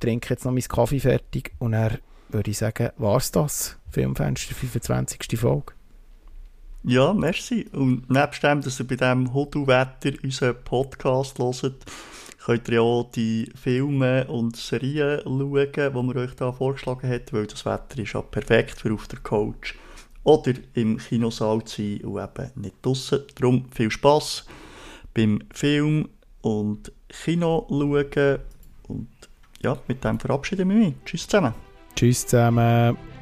trinke jetzt noch meinen Kaffee fertig und er würde ich sagen, war es das? Filmfenster 25. Folge. Ja, merci. Und nebst dem, dass ihr bei diesem Hotelwetter unseren Podcast hört, könnt ihr ja auch die Filme und Serien schauen, die wir euch da vorgeschlagen haben, weil das Wetter ist ja perfekt für auf der Couch oder im Kinosaal zu sein und eben nicht draussen. Darum viel Spass beim Film und Kino schauen. Und ja, mit dem verabschieden wir mich. Tschüss zusammen. Tschüss zusammen.